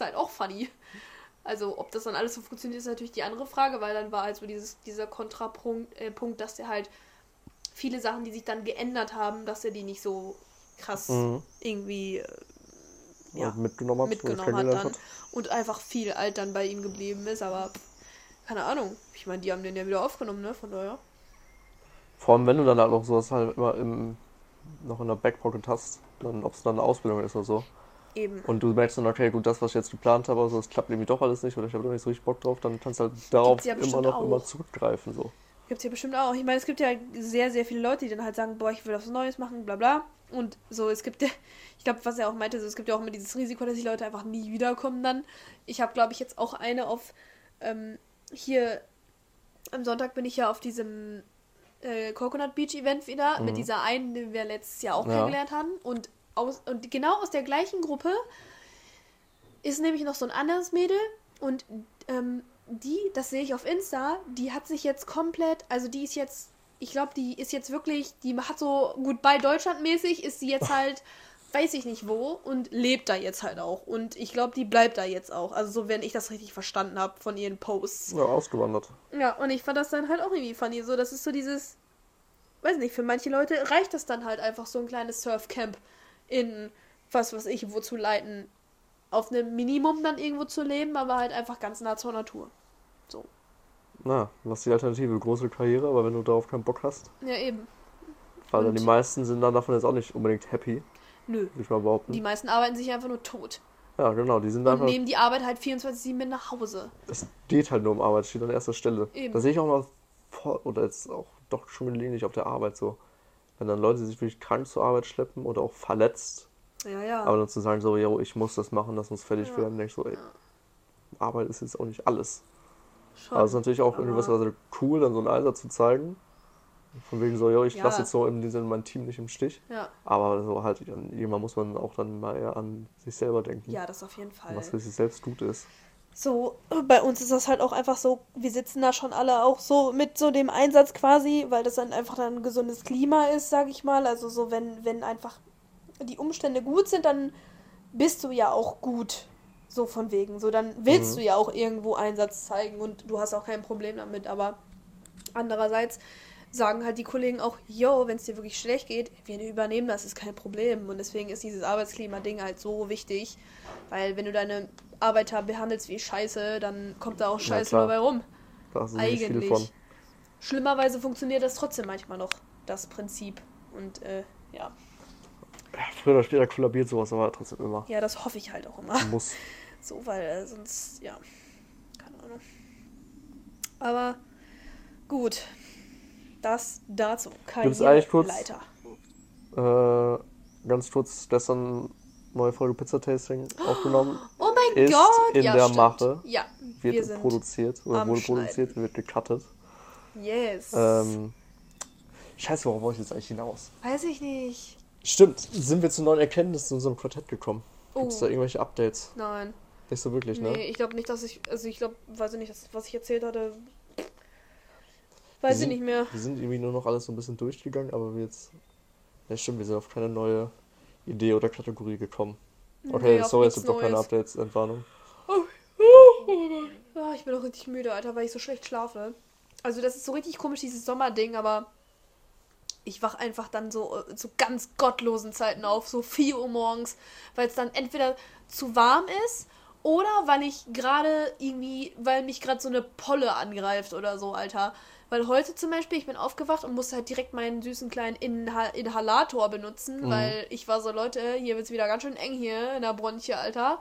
ist halt auch funny. Also, ob das dann alles so funktioniert, ist natürlich die andere Frage, weil dann war halt so dieses, dieser Kontrapunkt, äh, Punkt, dass der halt viele Sachen, die sich dann geändert haben, dass er die nicht so krass Mhm. irgendwie äh, ja, mitgenommen hat, mitgenommen hat dann und einfach viel alt dann bei ihm geblieben ist, aber keine Ahnung. Ich meine, die haben den ja wieder aufgenommen, ne? Von daher. Vor allem, wenn du dann halt auch sowas halt immer im, noch in der Backpocket hast, dann, ob es dann eine Ausbildung ist oder so. Eben. Und du merkst dann, okay, gut, das, was ich jetzt geplant habe, also das klappt irgendwie doch alles nicht oder ich habe doch nicht so richtig Bock drauf, dann kannst du halt darauf ja immer noch auch. immer zurückgreifen. So. Gibt's ja bestimmt auch. Ich meine, es gibt ja sehr, sehr viele Leute, die dann halt sagen, boah, ich will was Neues machen, bla bla. Und so, es gibt ja, ich glaube, was er auch meinte, so, es gibt ja auch immer dieses Risiko, dass die Leute einfach nie wiederkommen dann. Ich habe, glaube ich, jetzt auch eine auf, ähm, hier, am Sonntag bin ich ja auf diesem äh, Coconut Beach Event wieder, Mhm. mit dieser einen, die wir letztes Jahr auch Ja. kennengelernt haben. Und, aus, und genau aus der gleichen Gruppe ist nämlich noch so ein anderes Mädel und ähm, die, das sehe ich auf Insta, die hat sich jetzt komplett, also die ist jetzt, ich glaube, die ist jetzt wirklich, die hat so gut bei Deutschland mäßig, ist sie jetzt halt, weiß ich nicht wo und lebt da jetzt halt auch. Und ich glaube, die bleibt da jetzt auch. Also so, wenn ich das richtig verstanden habe von ihren Posts. Ja, ausgewandert. Ja, und ich fand das dann halt auch irgendwie funny. So, das ist so dieses, weiß nicht, für manche Leute reicht das dann halt einfach so ein kleines Surfcamp in was weiß ich, wo zu leiten. Auf einem Minimum dann irgendwo zu leben, aber halt einfach ganz nah zur Natur. So. Na, was ist die Alternative? Große Karriere, aber wenn du darauf keinen Bock hast. Ja, eben. Weil dann die meisten sind dann davon jetzt auch nicht unbedingt happy, Nö. würde ich mal behaupten. Die meisten arbeiten sich einfach nur tot. ja, genau, die sind Und einfach. nehmen die Arbeit halt 24-7 mit nach Hause. Es geht halt nur um Arbeit, steht an erster Stelle. Eben. Da sehe ich auch mal vor, oder jetzt auch doch schon gelegentlich auf der Arbeit so. Wenn dann Leute sich wirklich krank zur Arbeit schleppen oder auch verletzt, Ja, ja. aber dann zu sagen, so, yo, ich muss das machen, das muss fertig Ja. werden, denke ich so, ey. Arbeit ist jetzt auch nicht alles. Schon. Aber es ist natürlich auch Aber- also cool, dann so einen Einsatz zu zeigen. Von wegen so, yo, ich lasse jetzt so in diesem mein Team nicht im Stich. Aber so halt, irgendwann muss man auch dann mal eher an sich selber denken. ja, das auf jeden Fall. Was für sich selbst gut ist. So, bei uns ist das halt auch einfach so, wir sitzen da schon alle auch so mit so dem Einsatz quasi, weil das dann einfach dann ein gesundes Klima ist, sag ich mal. Also so, wenn, wenn einfach die Umstände gut sind, dann bist du ja auch gut. So von wegen. So, dann willst Mhm. du ja auch irgendwo Einsatz zeigen und du hast auch kein Problem damit, aber Andererseits sagen halt die Kollegen auch, yo, wenn es dir wirklich schlecht geht, wir übernehmen das, ist kein Problem. Und deswegen ist dieses Arbeitsklima-Ding halt so wichtig, weil wenn du deine Arbeiter behandelst wie Scheiße, dann kommt da auch Scheiße klar. dabei rum. Da hast du nicht viel Eigentlich. von. Schlimmerweise funktioniert das trotzdem manchmal noch, das Prinzip. Und äh, ja. Ja, früher oder später kollabiert sowas aber trotzdem immer. ja, das hoffe ich halt auch immer. Muss. So, weil äh, sonst, ja, keine Ahnung. Aber gut, das dazu. Eigentlich kurz-. Äh, ganz kurz gestern neue Folge Pizza Tasting aufgenommen. Oh mein Ist Gott! in ja, der stimmt. Mache. Ja, Wird wir sind. produziert oder wurde Schneiden. produziert und wird gecuttet. Yes. Ähm, scheiße, worauf wollte ich jetzt eigentlich hinaus? Weiß ich nicht. Stimmt, sind wir zu neuen Erkenntnissen in unserem Quartett gekommen? Oh. Gibt es da irgendwelche Updates? Nein. Nicht so wirklich, Nee, ne? ich glaube nicht, dass ich. Also, ich glaube, weiß ich nicht, was ich erzählt hatte. Weiß ich sind- nicht mehr. Wir sind irgendwie nur noch alles so ein bisschen durchgegangen, aber wir jetzt. Ja, stimmt, wir sind auf keine neue Idee oder Kategorie gekommen. Okay, Nee, sorry, es gibt doch keine. Updates, Entwarnung. Ah, ich bin auch richtig müde, Alter, weil ich so schlecht schlafe. Also das ist so richtig komisch, dieses Sommerding, aber ich wach einfach dann so äh, zu ganz gottlosen Zeiten auf, so 4 Uhr morgens, weil es dann entweder zu warm ist oder weil ich gerade irgendwie, weil mich gerade so eine Polle angreift oder so, Alter. Weil heute zum Beispiel, ich bin aufgewacht und musste halt direkt meinen süßen kleinen Inha Inhalator benutzen, Mhm. weil ich war so, Leute, hier wird's wieder ganz schön eng hier in der Bronche, Alter.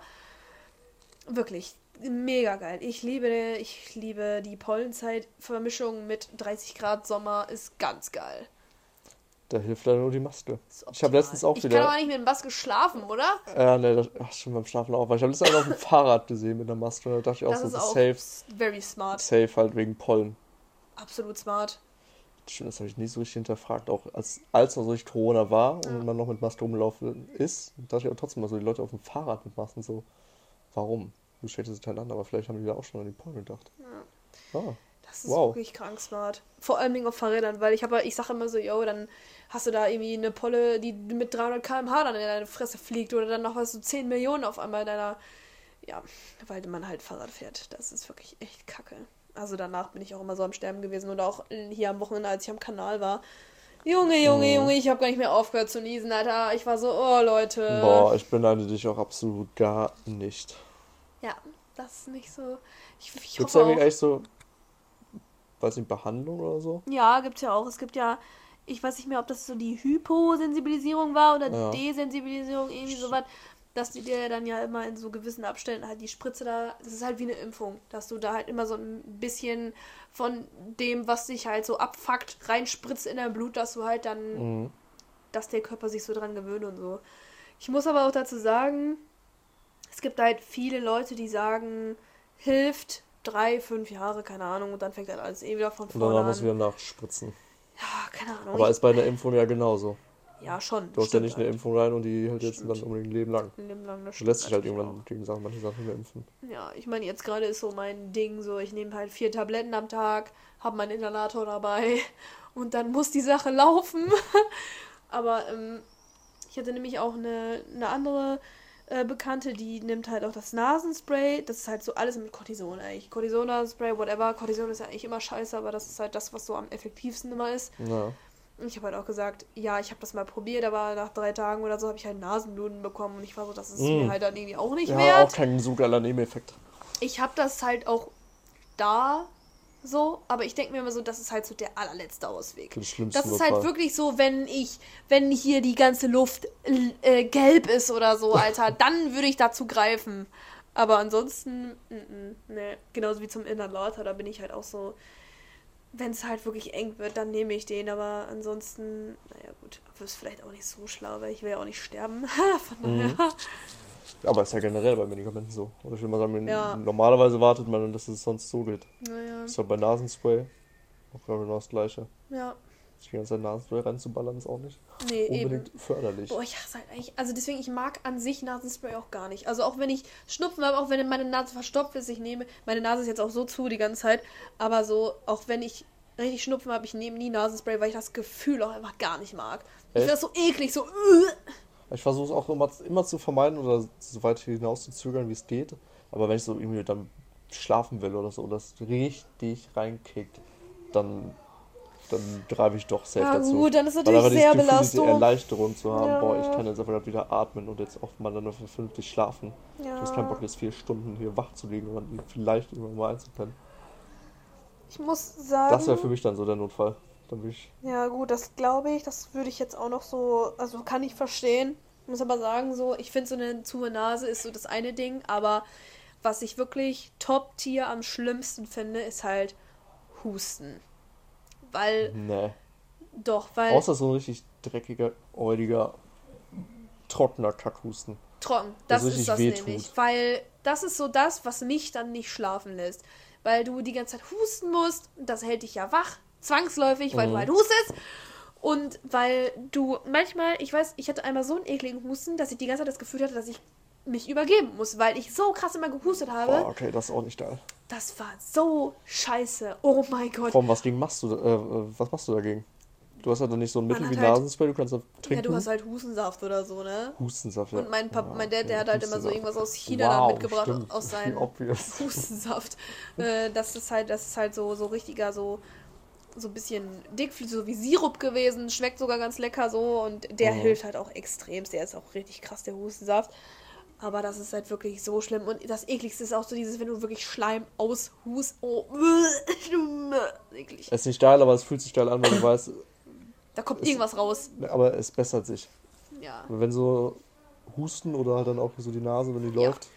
Wirklich mega geil. Ich liebe, ich liebe die Pollenzeit-Vermischung mit 30 Grad Sommer, ist ganz geil. Da hilft leider nur die Maske. Ich habe letztens auch ich wieder. kann aber nicht mit dem Bass geschlafen, oder? Ja, ne, das, ach, schon beim Schlafen auch. Weil ich habe letztens auf dem Fahrrad gesehen mit einer Maske. Da dachte ich auch Das so, ist auch safe, very smart. safe halt wegen Pollen. Absolut smart. Stimmt, das habe ich nie so richtig hinterfragt. Auch als, als noch so richtig Corona war Ja. und man noch mit Maske rumgelaufen ist, dachte ich auch trotzdem mal so, die Leute auf dem Fahrrad mit Masken so, warum? Du stellst es hintereinander, aber vielleicht haben die da auch schon an die Pollen gedacht. Ah, Das ist Wow. wirklich krank smart. Vor allem auf Fahrrädern, weil ich habe, ich sage immer so, yo, dann hast du da irgendwie eine Polle, die mit 300 km/h dann in deine Fresse fliegt oder dann noch was so 10 Millionen auf einmal in deiner, ja, weil man halt Fahrrad fährt. Das ist wirklich echt kacke. Also danach bin ich auch immer so am Sterben gewesen und auch hier am Wochenende, als ich am Kanal war. Junge, Junge, Mhm. Junge, ich habe gar nicht mehr aufgehört zu niesen, Alter. Ich war so, oh Leute. Boah, ich beneide dich auch absolut gar nicht. Ja, das ist nicht so. Ich, ich Gibt es hoffe irgendwie auch. echt so, weiß nicht, Behandlung oder so? Ja, gibt's ja auch. Es gibt ja, ich weiß nicht mehr, ob das so die Hyposensibilisierung war oder Ja. Desensibilisierung, irgendwie sowas, dass die dir dann ja immer in so gewissen Abständen halt die Spritze da, das ist halt wie eine Impfung, dass du da halt immer so ein bisschen von dem, was sich halt so abfuckt, reinspritzt in dein Blut, dass du halt dann, Mhm. dass der Körper sich so dran gewöhnt und so. Ich muss aber auch dazu sagen, es gibt halt viele Leute, die sagen, hilft drei, fünf Jahre, keine Ahnung, und dann fängt halt alles eh wieder von Und vorne an. musst du wieder nachspritzen. Ja, keine Ahnung. Aber ist bei einer Impfung ja genauso. Ja, schon. Du hast ja nicht eine. Impfung rein und die hält jetzt dann unbedingt ein Leben lang. Ein Leben lang, das stimmt lässt dich halt irgendwann gegen Sachen, manche Sachen mehr impfen. Ja, ich meine, jetzt gerade ist so mein Ding so, ich nehme halt vier Tabletten am Tag, habe meinen Inhalator dabei und dann muss die Sache laufen. Aber ähm, ich hatte nämlich auch eine, eine andere äh, Bekannte, die nimmt halt auch das Nasenspray. Das ist halt so alles mit Cortison eigentlich. Cortison, Nasenspray, whatever. Cortison ist ja eigentlich immer scheiße, aber das ist halt das, was so am effektivsten immer ist. Ja. Ich habe halt auch gesagt, ja, ich habe das mal probiert, aber nach drei Tagen oder so habe ich halt Nasenbluten bekommen und ich war so, das ist Mm. mir halt dann irgendwie auch nicht Ja, wert. auch kein so geiler Nebeneffekt. Ich habe das halt auch da so, aber ich denke mir immer so, das ist halt so der allerletzte Ausweg. Schlimmsten Das ist halt wirklich so, wenn ich, wenn hier die ganze Luft äh, gelb ist oder so, Alter, dann würde ich dazu greifen. Aber ansonsten, mm, mm, ne, genauso wie zum Inhalator, da bin ich halt auch so, wenn es halt wirklich eng wird, dann nehme ich den, aber ansonsten, naja gut, ist vielleicht auch nicht so schlau, weil ich will ja auch nicht sterben. Von daher. Mhm. Aber ist ja generell bei Medikamenten so. Oder ich will mal sagen, Ja. normalerweise wartet man, dass es sonst so geht. Naja, Ist ja bei Nasenspray auch genau das Gleiche. ja. Sich die ganze Zeit Nasenspray reinzuballern ist auch nicht Nee, eben. unbedingt förderlich. Boah, ich hasse halt eigentlich. Also deswegen, ich mag an sich Nasenspray auch gar nicht. Also auch wenn ich Schnupfen habe, auch wenn meine Nase verstopft ist, ich nehme. Meine Nase ist jetzt auch so zu die ganze Zeit. Aber so, auch wenn ich richtig Schnupfen habe, ich nehme nie Nasenspray, weil ich das Gefühl auch einfach gar nicht mag. Ich Echt? finde das so eklig, so. äh. Ich versuche es auch immer, immer zu vermeiden oder so weit hinaus zu zögern, wie es geht. Aber wenn ich so irgendwie dann schlafen will oder so, das richtig reinkickt, dann, dann greife ich doch safe Ja, dazu. gut, dann ist Weil natürlich dieses sehr Gefühl, diese. Erleichterung zu haben, Ja. boah, ich kann jetzt einfach wieder atmen und jetzt auch mal dann dafür vernünftig schlafen. Ich habe keinen Bock, Ja, jetzt vier Stunden hier wach zu liegen und dann vielleicht irgendwann mal einzupennen. ich muss sagen. Das wäre für mich dann so der Notfall. Dann ich, Ja, gut, das glaube ich. Das würde ich jetzt auch noch so. Also kann ich verstehen. Muss aber sagen, so, ich finde so eine zuhe Nase ist so das eine Ding, aber was ich wirklich Top-Tier am schlimmsten finde, ist halt Husten. Weil, nee. doch, weil Außer so ein richtig dreckiger, äudiger, trockener Kackhusten. trocken, das das ist das wehtut. nämlich. Weil das ist so das, was mich dann nicht schlafen lässt. Weil du die ganze Zeit husten musst, das hält dich ja wach, zwangsläufig, weil Mhm. du halt hustest. Und weil du manchmal, ich weiß, ich hatte einmal so einen ekligen Husten, dass ich die ganze Zeit das Gefühl hatte, dass ich mich übergeben muss, weil ich so krass immer gehustet habe. Boah, okay, das ist auch nicht geil. Das war so scheiße. Oh mein Gott. Allem, was gegen machst du, äh, äh, was machst du dagegen? Du hast ja dann nicht so ein Mittel wie halt- Nasenspray, du kannst da Ja, trinken. du hast halt Hustensaft oder so, ne? Hustensaft, ja. Und mein Papa, Ja, mein Dad, der hat halt immer so irgendwas aus China da Wow, mitgebracht, stimmt. aus Obvious. Hustensaft. äh, das ist halt, das ist halt so, so richtiger, so, so ein bisschen dick, so wie Sirup gewesen, schmeckt sogar ganz lecker so und der Mhm. hilft halt auch extremst. Der ist auch richtig krass, der Hustensaft. Aber das ist halt wirklich so schlimm. Und das ekligste ist auch so dieses, wenn du wirklich Schleim aushust. Oh, eklig. Es ist nicht geil, aber es fühlt sich geil an, weil du weißt, Da kommt es- irgendwas raus. aber es bessert sich. Ja. Wenn so Husten oder halt dann auch so die Nase, wenn die Ja. läuft,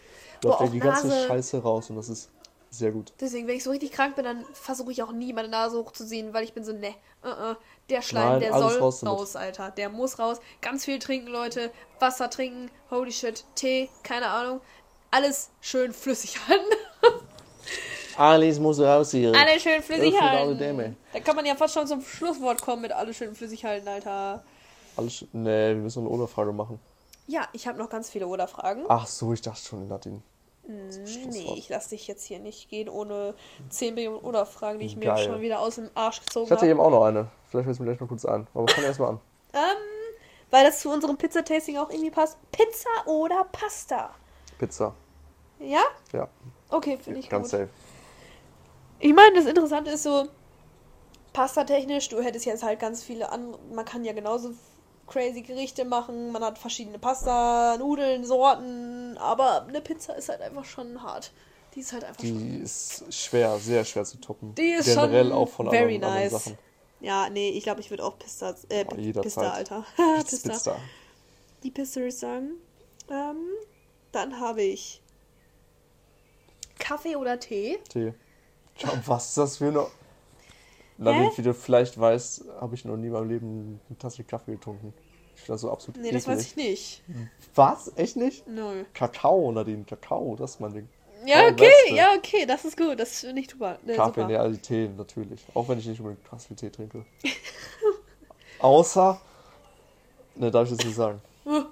Boah, läuft ja auch die ganze Nase- Scheiße raus und das ist sehr gut. Deswegen, wenn ich so richtig krank bin, dann versuche ich auch nie meine Nase hochzuziehen, weil ich bin so, ne, uh -uh, der Schleim, Nein, der soll raus raus. Alter. Der muss raus. Ganz viel trinken, Leute. Wasser trinken, holy shit, Tee, keine Ahnung. Alles schön flüssig halten. Alles muss raus hier. Alles schön flüssig Öffnet alle halten. Dämme. Da kann man ja fast schon zum Schlusswort kommen mit alles schön flüssig halten, Alter. Alles, nee, wir müssen eine Oder-Frage machen. Ja, ich habe noch ganz viele Oder-Fragen. Ach so, ich dachte schon, Nadine. Nee, Schlusswort. ich lasse dich jetzt hier nicht gehen ohne 10 Millionen Oder-Fragen, die ich mir Geil. schon wieder aus dem Arsch gezogen Ich hatte habe. eben auch noch eine. Vielleicht fällt es mir gleich mal kurz ein. Aber fang erst mal an. Ähm, weil das zu unserem Pizza-Tasting auch irgendwie passt. Pizza oder Pasta? Pizza. Ja? Ja, Okay, finde ich ganz gut. safe. Ich meine, das Interessante ist so, pastatechnisch, du hättest jetzt halt ganz viele andere, man kann ja genauso crazy Gerichte machen, man hat verschiedene Pasta, Nudeln, Sorten, aber eine Pizza ist halt einfach schon hart. Die ist halt einfach schon... Die ist schwer, sehr schwer zu toppen. Die ist Generell schon auch von very anderen, anderen nice. Sachen. Ja, nee, ich glaube, ich würde auch Pista, äh, Oh. Pista, Alter. Pizza. Pizza. Die Pistol sagen. Ähm, dann habe ich Kaffee oder Tee. Tee. Schau, was ist das für eine... Nadine, wie du vielleicht weißt, habe ich noch nie in meinem Leben eine Tasse Kaffee getrunken. Ich das so absolut Nee, das weiß eklig. ich nicht. Was? Echt nicht? Nö. Kakao, Nadine, Kakao, das ist mein Ding. Ja, Oh, okay, Beste. ja, okay, das ist gut. Das finde ich super. Nee, Kaffee, super. nee, Tee natürlich. Auch wenn ich nicht unbedingt krass viel Tee trinke. Außer. Ne, darf ich das nicht sagen.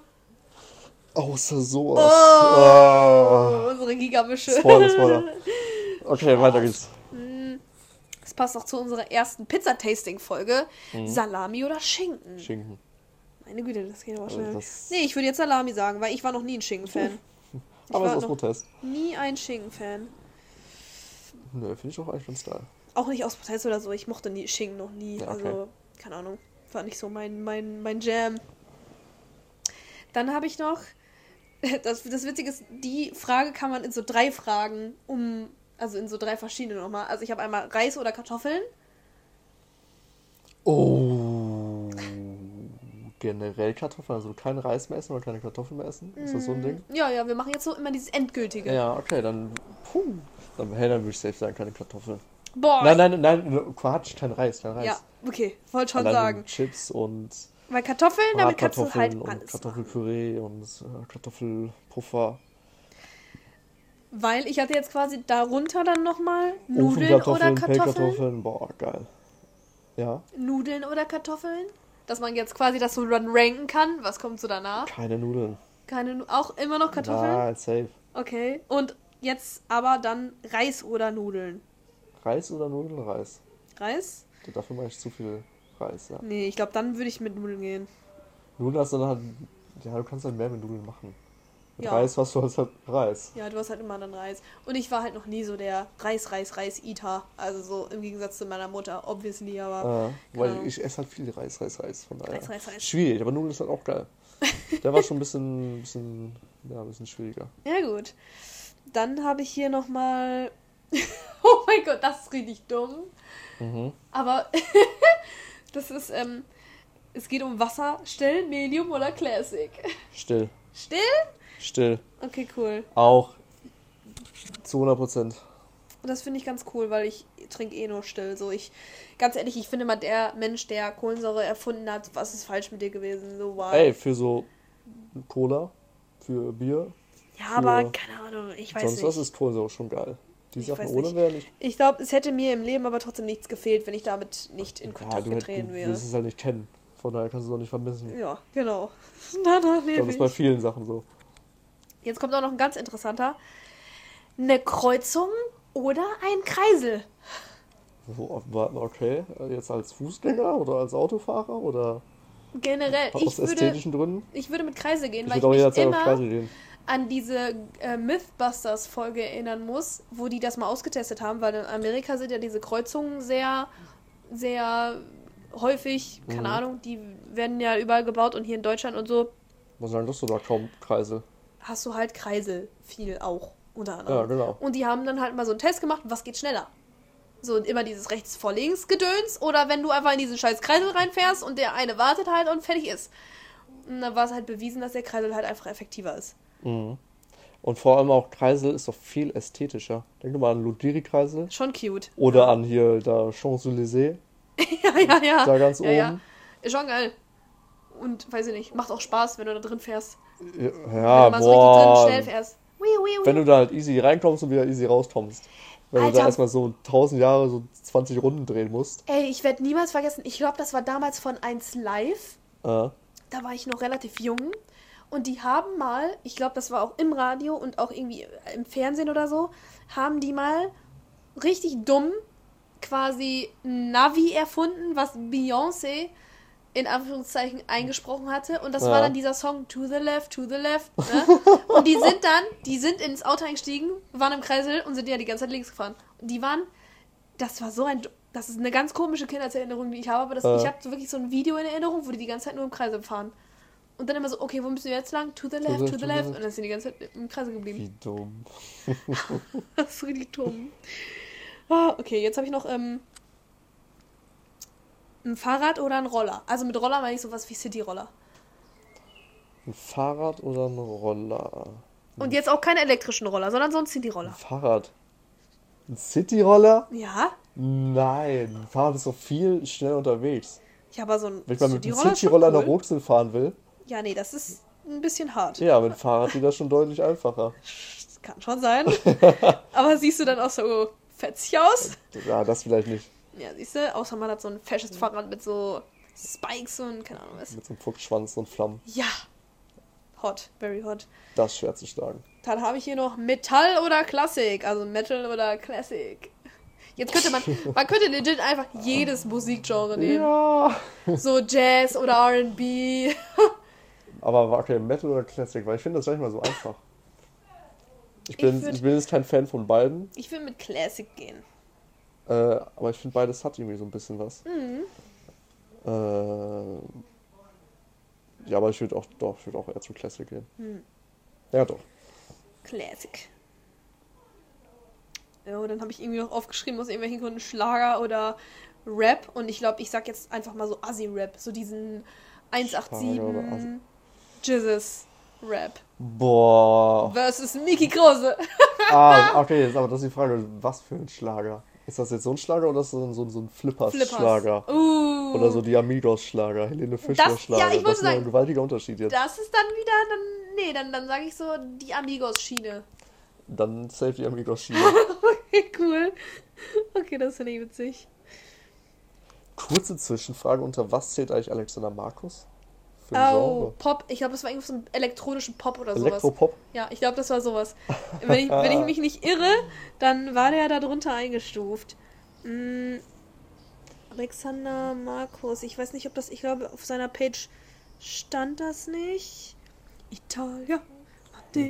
Außer sowas. Oh, Oh. unsere Gigamische. Spoiler, Spoiler. Okay, weiter geht's. Das passt auch zu unserer ersten Pizza-Tasting-Folge. Mhm. Salami oder Schinken? Schinken. Meine Güte, das geht aber Also schnell. Nee, ich würde jetzt Salami sagen, weil ich war noch nie ein Schinken-Fan. Aber es ist Protest. nie ein Schinken-Fan. Nö, finde ich auch eigentlich ganz geil. Auch nicht aus Protest oder so. Ich mochte nie Schinken noch nie. Ja, okay. Also, keine Ahnung. War nicht so mein, mein, mein Jam. Dann habe ich noch. Das, das Witzige ist, die Frage kann man in so drei Fragen um. Also in so drei verschiedene nochmal. Also ich habe einmal Reis oder Kartoffeln. Oh. Generell Kartoffeln, also kein Reis mehr essen oder keine Kartoffeln mehr essen? Ist das so ein Ding? Ja, ja, wir machen jetzt so immer dieses Endgültige. Ja, okay, dann. Puh. Dann, hey, dann würde ich safe sagen, keine Kartoffeln. Boah. Nein, nein, nein, Quatsch, kein Reis, kein Reis. Ja, okay, wollte schon Allein sagen. Chips und Weil Kartoffeln, damit kannst du halt und alles. Kartoffelpüree und äh, Kartoffelpuffer. Weil ich hatte jetzt quasi darunter dann nochmal Nudeln oder Kartoffeln. Boah, geil. Ja, Nudeln oder Kartoffeln. Dass man jetzt quasi das so dann ranken kann. Was kommt so danach? keine Nudeln. Keine, Nu- auch immer noch Kartoffeln? Nein, safe. Okay. Und jetzt aber dann Reis oder Nudeln? Reis oder Nudelreis? Reis? Dafür mache ich zu viel Reis, ja. Nee, ich glaube, dann würde ich mit Nudeln gehen. Nudeln hast du dann halt, ja, du kannst halt mehr mit Nudeln machen. Ja. Reis hast du halt halt Reis. Ja, du hast halt immer dann Reis. Und ich war halt noch nie so der Reis, Reis, Reis-Eater. Also so im Gegensatz zu meiner Mutter, obviously, aber. Äh, weil Genau. ich esse halt viel Reis, Reis, Reis. Von daher. Reis, Reis, Reis. Schwierig, aber Nudeln ist halt auch geil. Der war schon ein bisschen, bisschen, ja, ein bisschen schwieriger. Ja, gut. Dann habe ich hier nochmal. oh mein Gott, das ist richtig dumm. Mhm. Aber das ist, ähm, es geht um Wasser, still, Medium oder Classic. Still, Still? Still. Okay, cool. Auch zu 100 Prozent. Und das finde ich ganz cool, weil ich trinke eh nur still. So, ich, ganz ehrlich, ich finde mal, der Mensch, der Kohlensäure erfunden hat, was ist falsch mit dir gewesen? So, wow. Ey, für so Cola, für Bier, ja, aber für keine Ahnung, ich weiß sonst nicht. was ist Kohlensäure schon geil. Die Ich Sachen ohne wäre nicht. Ich glaube, es hätte mir im Leben aber trotzdem nichts gefehlt, wenn ich damit nicht in Ja, Kontakt du, hätt- getreten du wäre. wirst es halt nicht kennen. Von daher kannst du es auch nicht vermissen. Ja, genau. Danach Ich lebe das ist bei ich. vielen Sachen so. Jetzt kommt auch noch ein ganz interessanter. Eine Kreuzung oder ein Kreisel? Okay, jetzt als Fußgänger oder als Autofahrer oder Generell, aus ich würde, ästhetischen Gründen? ich würde mit Kreisel gehen, Ich weil würde ich mich immer an diese äh, Mythbusters-Folge erinnern muss, wo die das mal ausgetestet haben, weil in Amerika sind ja diese Kreuzungen sehr, sehr häufig, keine Mhm. Ahnung, die werden ja überall gebaut und hier in Deutschland und so Was sagen das da kaum Kreisel? Hast du halt Kreisel viel auch unter anderem. Ja, genau. Und die haben dann halt mal so einen Test gemacht, was geht schneller? So immer dieses rechts vor links Gedöns oder wenn du einfach in diesen scheiß Kreisel reinfährst und der eine wartet halt und fertig ist. Und dann war es halt bewiesen, dass der Kreisel halt einfach effektiver ist. Mhm. Und vor allem auch Kreisel ist doch viel ästhetischer. Denk doch mal an Ludwig-Kreisel. Schon cute. Oder an hier da Champs-Élysées, Ja, ja, ja. da ganz ja, oben. ja. Schon geil. Und weiß ich nicht, macht auch Spaß, wenn du da drin fährst. Ja, wenn du mal so richtig drin boah. schnell fährst. Wii, wii, wii. Wenn du da halt easy reinkommst und wieder easy rauskommst. Wenn du Alter. da erstmal so 1000 Jahre so 20 Runden drehen musst. Ey, ich werde niemals vergessen, ich glaube, das war damals von 1 Live. Äh, da war ich noch relativ jung. Und die haben mal, ich glaube, das war auch im Radio und auch irgendwie im Fernsehen oder so, haben die mal richtig dumm quasi Navi erfunden, was Beyoncé in Anführungszeichen eingesprochen hatte. Und das Ja. war dann dieser Song To the Left, To the Left. Ne? und die sind dann, die sind ins Auto eingestiegen, waren im Kreisel und sind ja die ganze Zeit links gefahren. Und die waren, das war so ein, das ist eine ganz komische Kindheitserinnerung, die ich habe, aber das, Ja. ich habe so wirklich so ein Video in Erinnerung, wo die die ganze Zeit nur im Kreisel fahren. Und dann immer so, okay, wo müssen wir jetzt lang? To the left, to the left. Und dann sind die ganze Zeit im Kreisel geblieben. wie dumm. Das ist richtig dumm. Ah, okay, jetzt habe ich noch ähm, ein Fahrrad oder ein Roller. Also mit Roller meine ich sowas wie City-Roller. Ein Fahrrad oder ein Roller? Und jetzt auch keine elektrischen Roller, sondern so ein Ein City-Roller. Fahrrad. Ein Cityroller? Ja, Nein. Ein Fahrrad ist doch viel schnell unterwegs. ich habe so ein Wenn ich mal mit einem City-Roller. Cityroller nach cool. Rotzel fahren will, Ja, nee, das ist ein bisschen hart. ja, mit dem Fahrrad geht das schon deutlich einfacher. Das kann schon sein. Aber siehst du dann auch so fetzig aus? Ja, das vielleicht nicht. Ja, siehst du, außer man hat so ein fesches Fahrrad mit so Spikes und keine Ahnung was. Mit so einem Fuchsschwanz und Flammen. Ja. Hot, very hot. Das ist schwer zu schlagen. Dann habe ich hier noch Metall oder Klassik, also Metal oder Classic. Jetzt könnte man, man könnte legit einfach jedes Musikgenre nehmen. Ja. So Jazz oder R&B. Aber okay, Metal oder Classic, weil ich finde das gar nicht mal so einfach. Ich bin, würd- ich bin jetzt kein Fan von beiden, Ich will mit Classic gehen. Äh, aber ich finde beides hat irgendwie so ein bisschen was. Mhm. Äh, ja, aber ich würde auch, doch, ich würde auch eher zu Classic gehen. Hm. Ja, doch. Classic. Ja, und dann habe ich irgendwie noch aufgeschrieben aus irgendwelchen Gründen Schlager oder Rap. Und ich glaube, ich sag jetzt einfach mal so Assi-Rap. So diesen Schlager oder 187 Assi. Jizzes Rap. Boah. Versus Miki Krause. Ah, okay, jetzt aber das ist die Frage, was für ein Schlager? Ist das jetzt so ein Schlager oder ist das so ein, so ein, Flippers-Schlager? Uh. Oder so die Amigos-Schlager, Helene Fischer-Schlager. ja, ich das ist ja ein sagen- gewaltiger Unterschied jetzt. Das ist dann wieder, dann, nee, dann, dann sage ich so die Amigos-Schiene. Dann safe die Amigos-Schiene. Okay, cool. Okay, das finde ich witzig. Kurze Zwischenfrage, unter was zählt eigentlich Alexander Markus? Für ein Oh, Genre? Pop. Ich glaube, das war irgendwie so ein elektronischen Pop oder sowas. Elektropop? Ja, ich glaube, das war sowas. Wenn ich, wenn ich mich nicht irre, dann war der da drunter eingestuft. Mm, Alexander Markus. Ich weiß nicht, ob das. Ich glaube, auf seiner Page stand das nicht. Italia.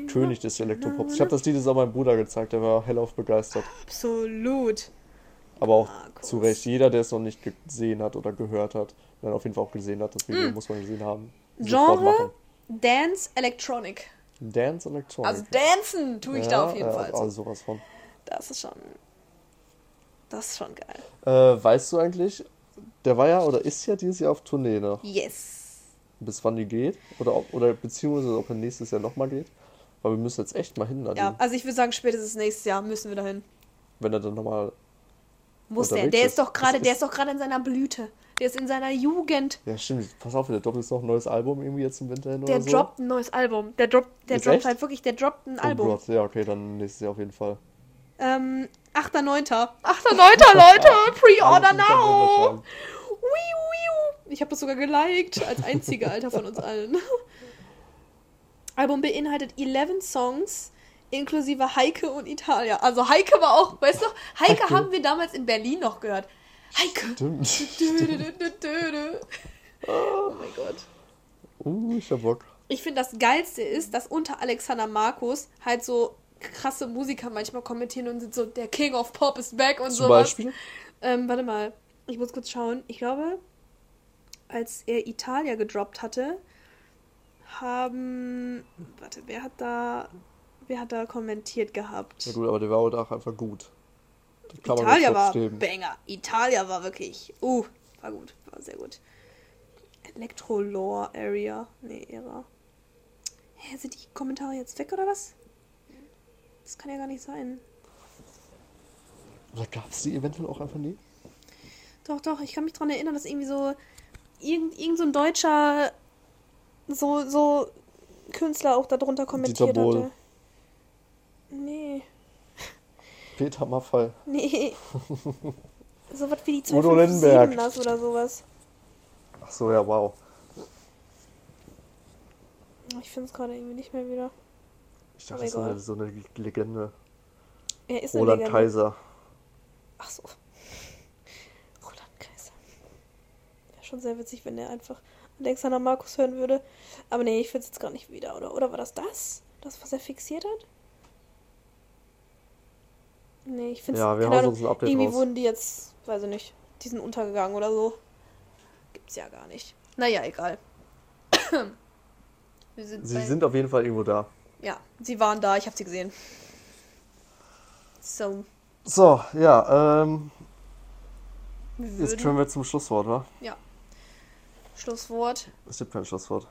König des Elektropops. Ich habe das Lied jetzt auch meinem Bruder gezeigt, der war hellauf begeistert. Absolut. Aber auch Markus. zu Recht, jeder, der es noch nicht gesehen hat oder gehört hat, dann auf jeden Fall auch gesehen hat, das Video muss man gesehen haben. Mm. Genre. Dance Electronic. Dance Electronic. Also dancen tue ich da auf jeden ja, Fall. Also sowas von. Das ist schon. Das ist schon geil. Äh, weißt du eigentlich, der war ja oder ist ja dieses Jahr auf Tournee, ne? Yes. Bis wann die geht? Oder, ob, oder beziehungsweise ob er nächstes Jahr nochmal geht? Weil wir müssen jetzt echt mal hin, Ja, also ich würde sagen, spätestens nächstes Jahr müssen wir dahin. wenn er dann nochmal. Muss der. Der ist. doch gerade, der ist- doch gerade in seiner Blüte. Der ist in seiner Jugend. Ja, stimmt. Pass auf, der droppt jetzt noch ein neues Album irgendwie jetzt im Winter hin Der oder so. droppt ein neues Album. Der droppt, der Ist droppt echt? halt wirklich, der droppt ein Oh Album. Gott, ja, okay, dann nächstes Jahr auf jeden Fall. Ähm, 8.9. 8.9. Leute, Pre-Order now. Ich habe das sogar geliked, als einziger Alter von uns allen. Album beinhaltet 11 Songs, inklusive Heike und Italia. Also Heike war auch, weißt du, Heike, Heike. haben wir damals in Berlin noch gehört. Heike. Stimmt. Dö. Oh mein Gott. Uh, ich hab Bock. Ich finde, das Geilste ist, dass unter Alexander Markus halt so krasse Musiker manchmal kommentieren und sind so, der King of Pop ist back und Zum sowas. Beispiel? Ähm, warte mal, ich muss kurz schauen. Ich glaube, als er Italia gedroppt hatte, haben. Warte, wer hat da. Wer hat da kommentiert gehabt? Ja gut, aber der war auch einfach gut. Das kann Italia war. Banger. Italia war wirklich. Uh, war gut. War sehr gut. Electro-Lore Area. Nee, Ära. Hä, sind die Kommentare jetzt weg oder was? Das kann ja gar nicht sein. Oder gab es die eventuell auch einfach nie? Doch, doch, ich kann mich daran erinnern, dass irgendwie so irgend, irgend so ein deutscher so, so Künstler auch darunter kommentiert hatte. Nee, Peter Maffay. nee. so was wie die Udo 257 Lindenberg. das oder sowas. Ach so, ja, wow. Ich finde es gerade irgendwie nicht mehr wieder. Ich dachte, Aber das ist so eine, so eine Legende. Er ist eine Roland Legende. Kaiser. Ach so. Roland Kaiser. Wäre schon sehr witzig, wenn er einfach Alexander Markus hören würde. Aber nee, ich finde es jetzt gar nicht wieder, oder? Oder war das das? Das, was er fixiert hat? Nee, ich finde es Ja, wir hauen Ahnung. uns ein Update Irgendwie raus. wurden die jetzt, weiß ich nicht, die sind untergegangen oder so. Gibt's ja gar nicht. Naja, egal. Wir sind Sie bei- sind auf jeden Fall irgendwo da. Ja, sie waren da, ich habe sie gesehen. So, So, ja, ähm, wir jetzt würden... können wir zum Schlusswort, wa? Schlusswort. Es gibt kein Schlusswort.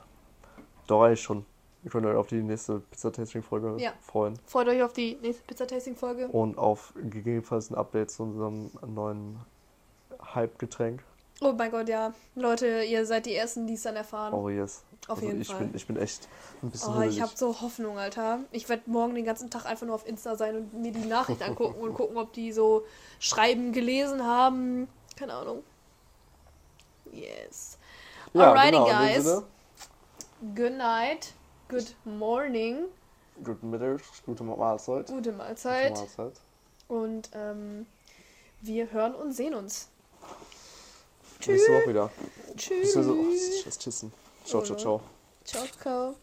Doch, eigentlich schon. Wir können euch auf die nächste Pizza-Tasting-Folge Ja. freuen. Freut euch auf die nächste Pizza-Tasting-Folge. Und auf gegebenenfalls ein Update zu unserem neuen Hype-Getränk. Oh mein Gott, ja. Leute, ihr seid die Ersten, die es dann erfahren. Oh yes. Auf also jeden ich Fall. Bin, ich bin echt ein bisschen Oh, ich habe so Hoffnung, Alter. Ich werde morgen den ganzen Tag einfach nur auf Insta sein und mir die Nachricht angucken und gucken, ob die so schreiben, gelesen haben. Keine Ahnung. Yes. ja, Alrighty, genau, guys. Good night. Good morning. guten Mittag, gute Mahlzeit. Gute Gute Mahlzeit. Mahlzeit. Und ähm, wir hören und sehen uns. Nächste Woche wieder. Tschüss. Das Tissen. Ciao, ciao, ciao. Ciao, ciao.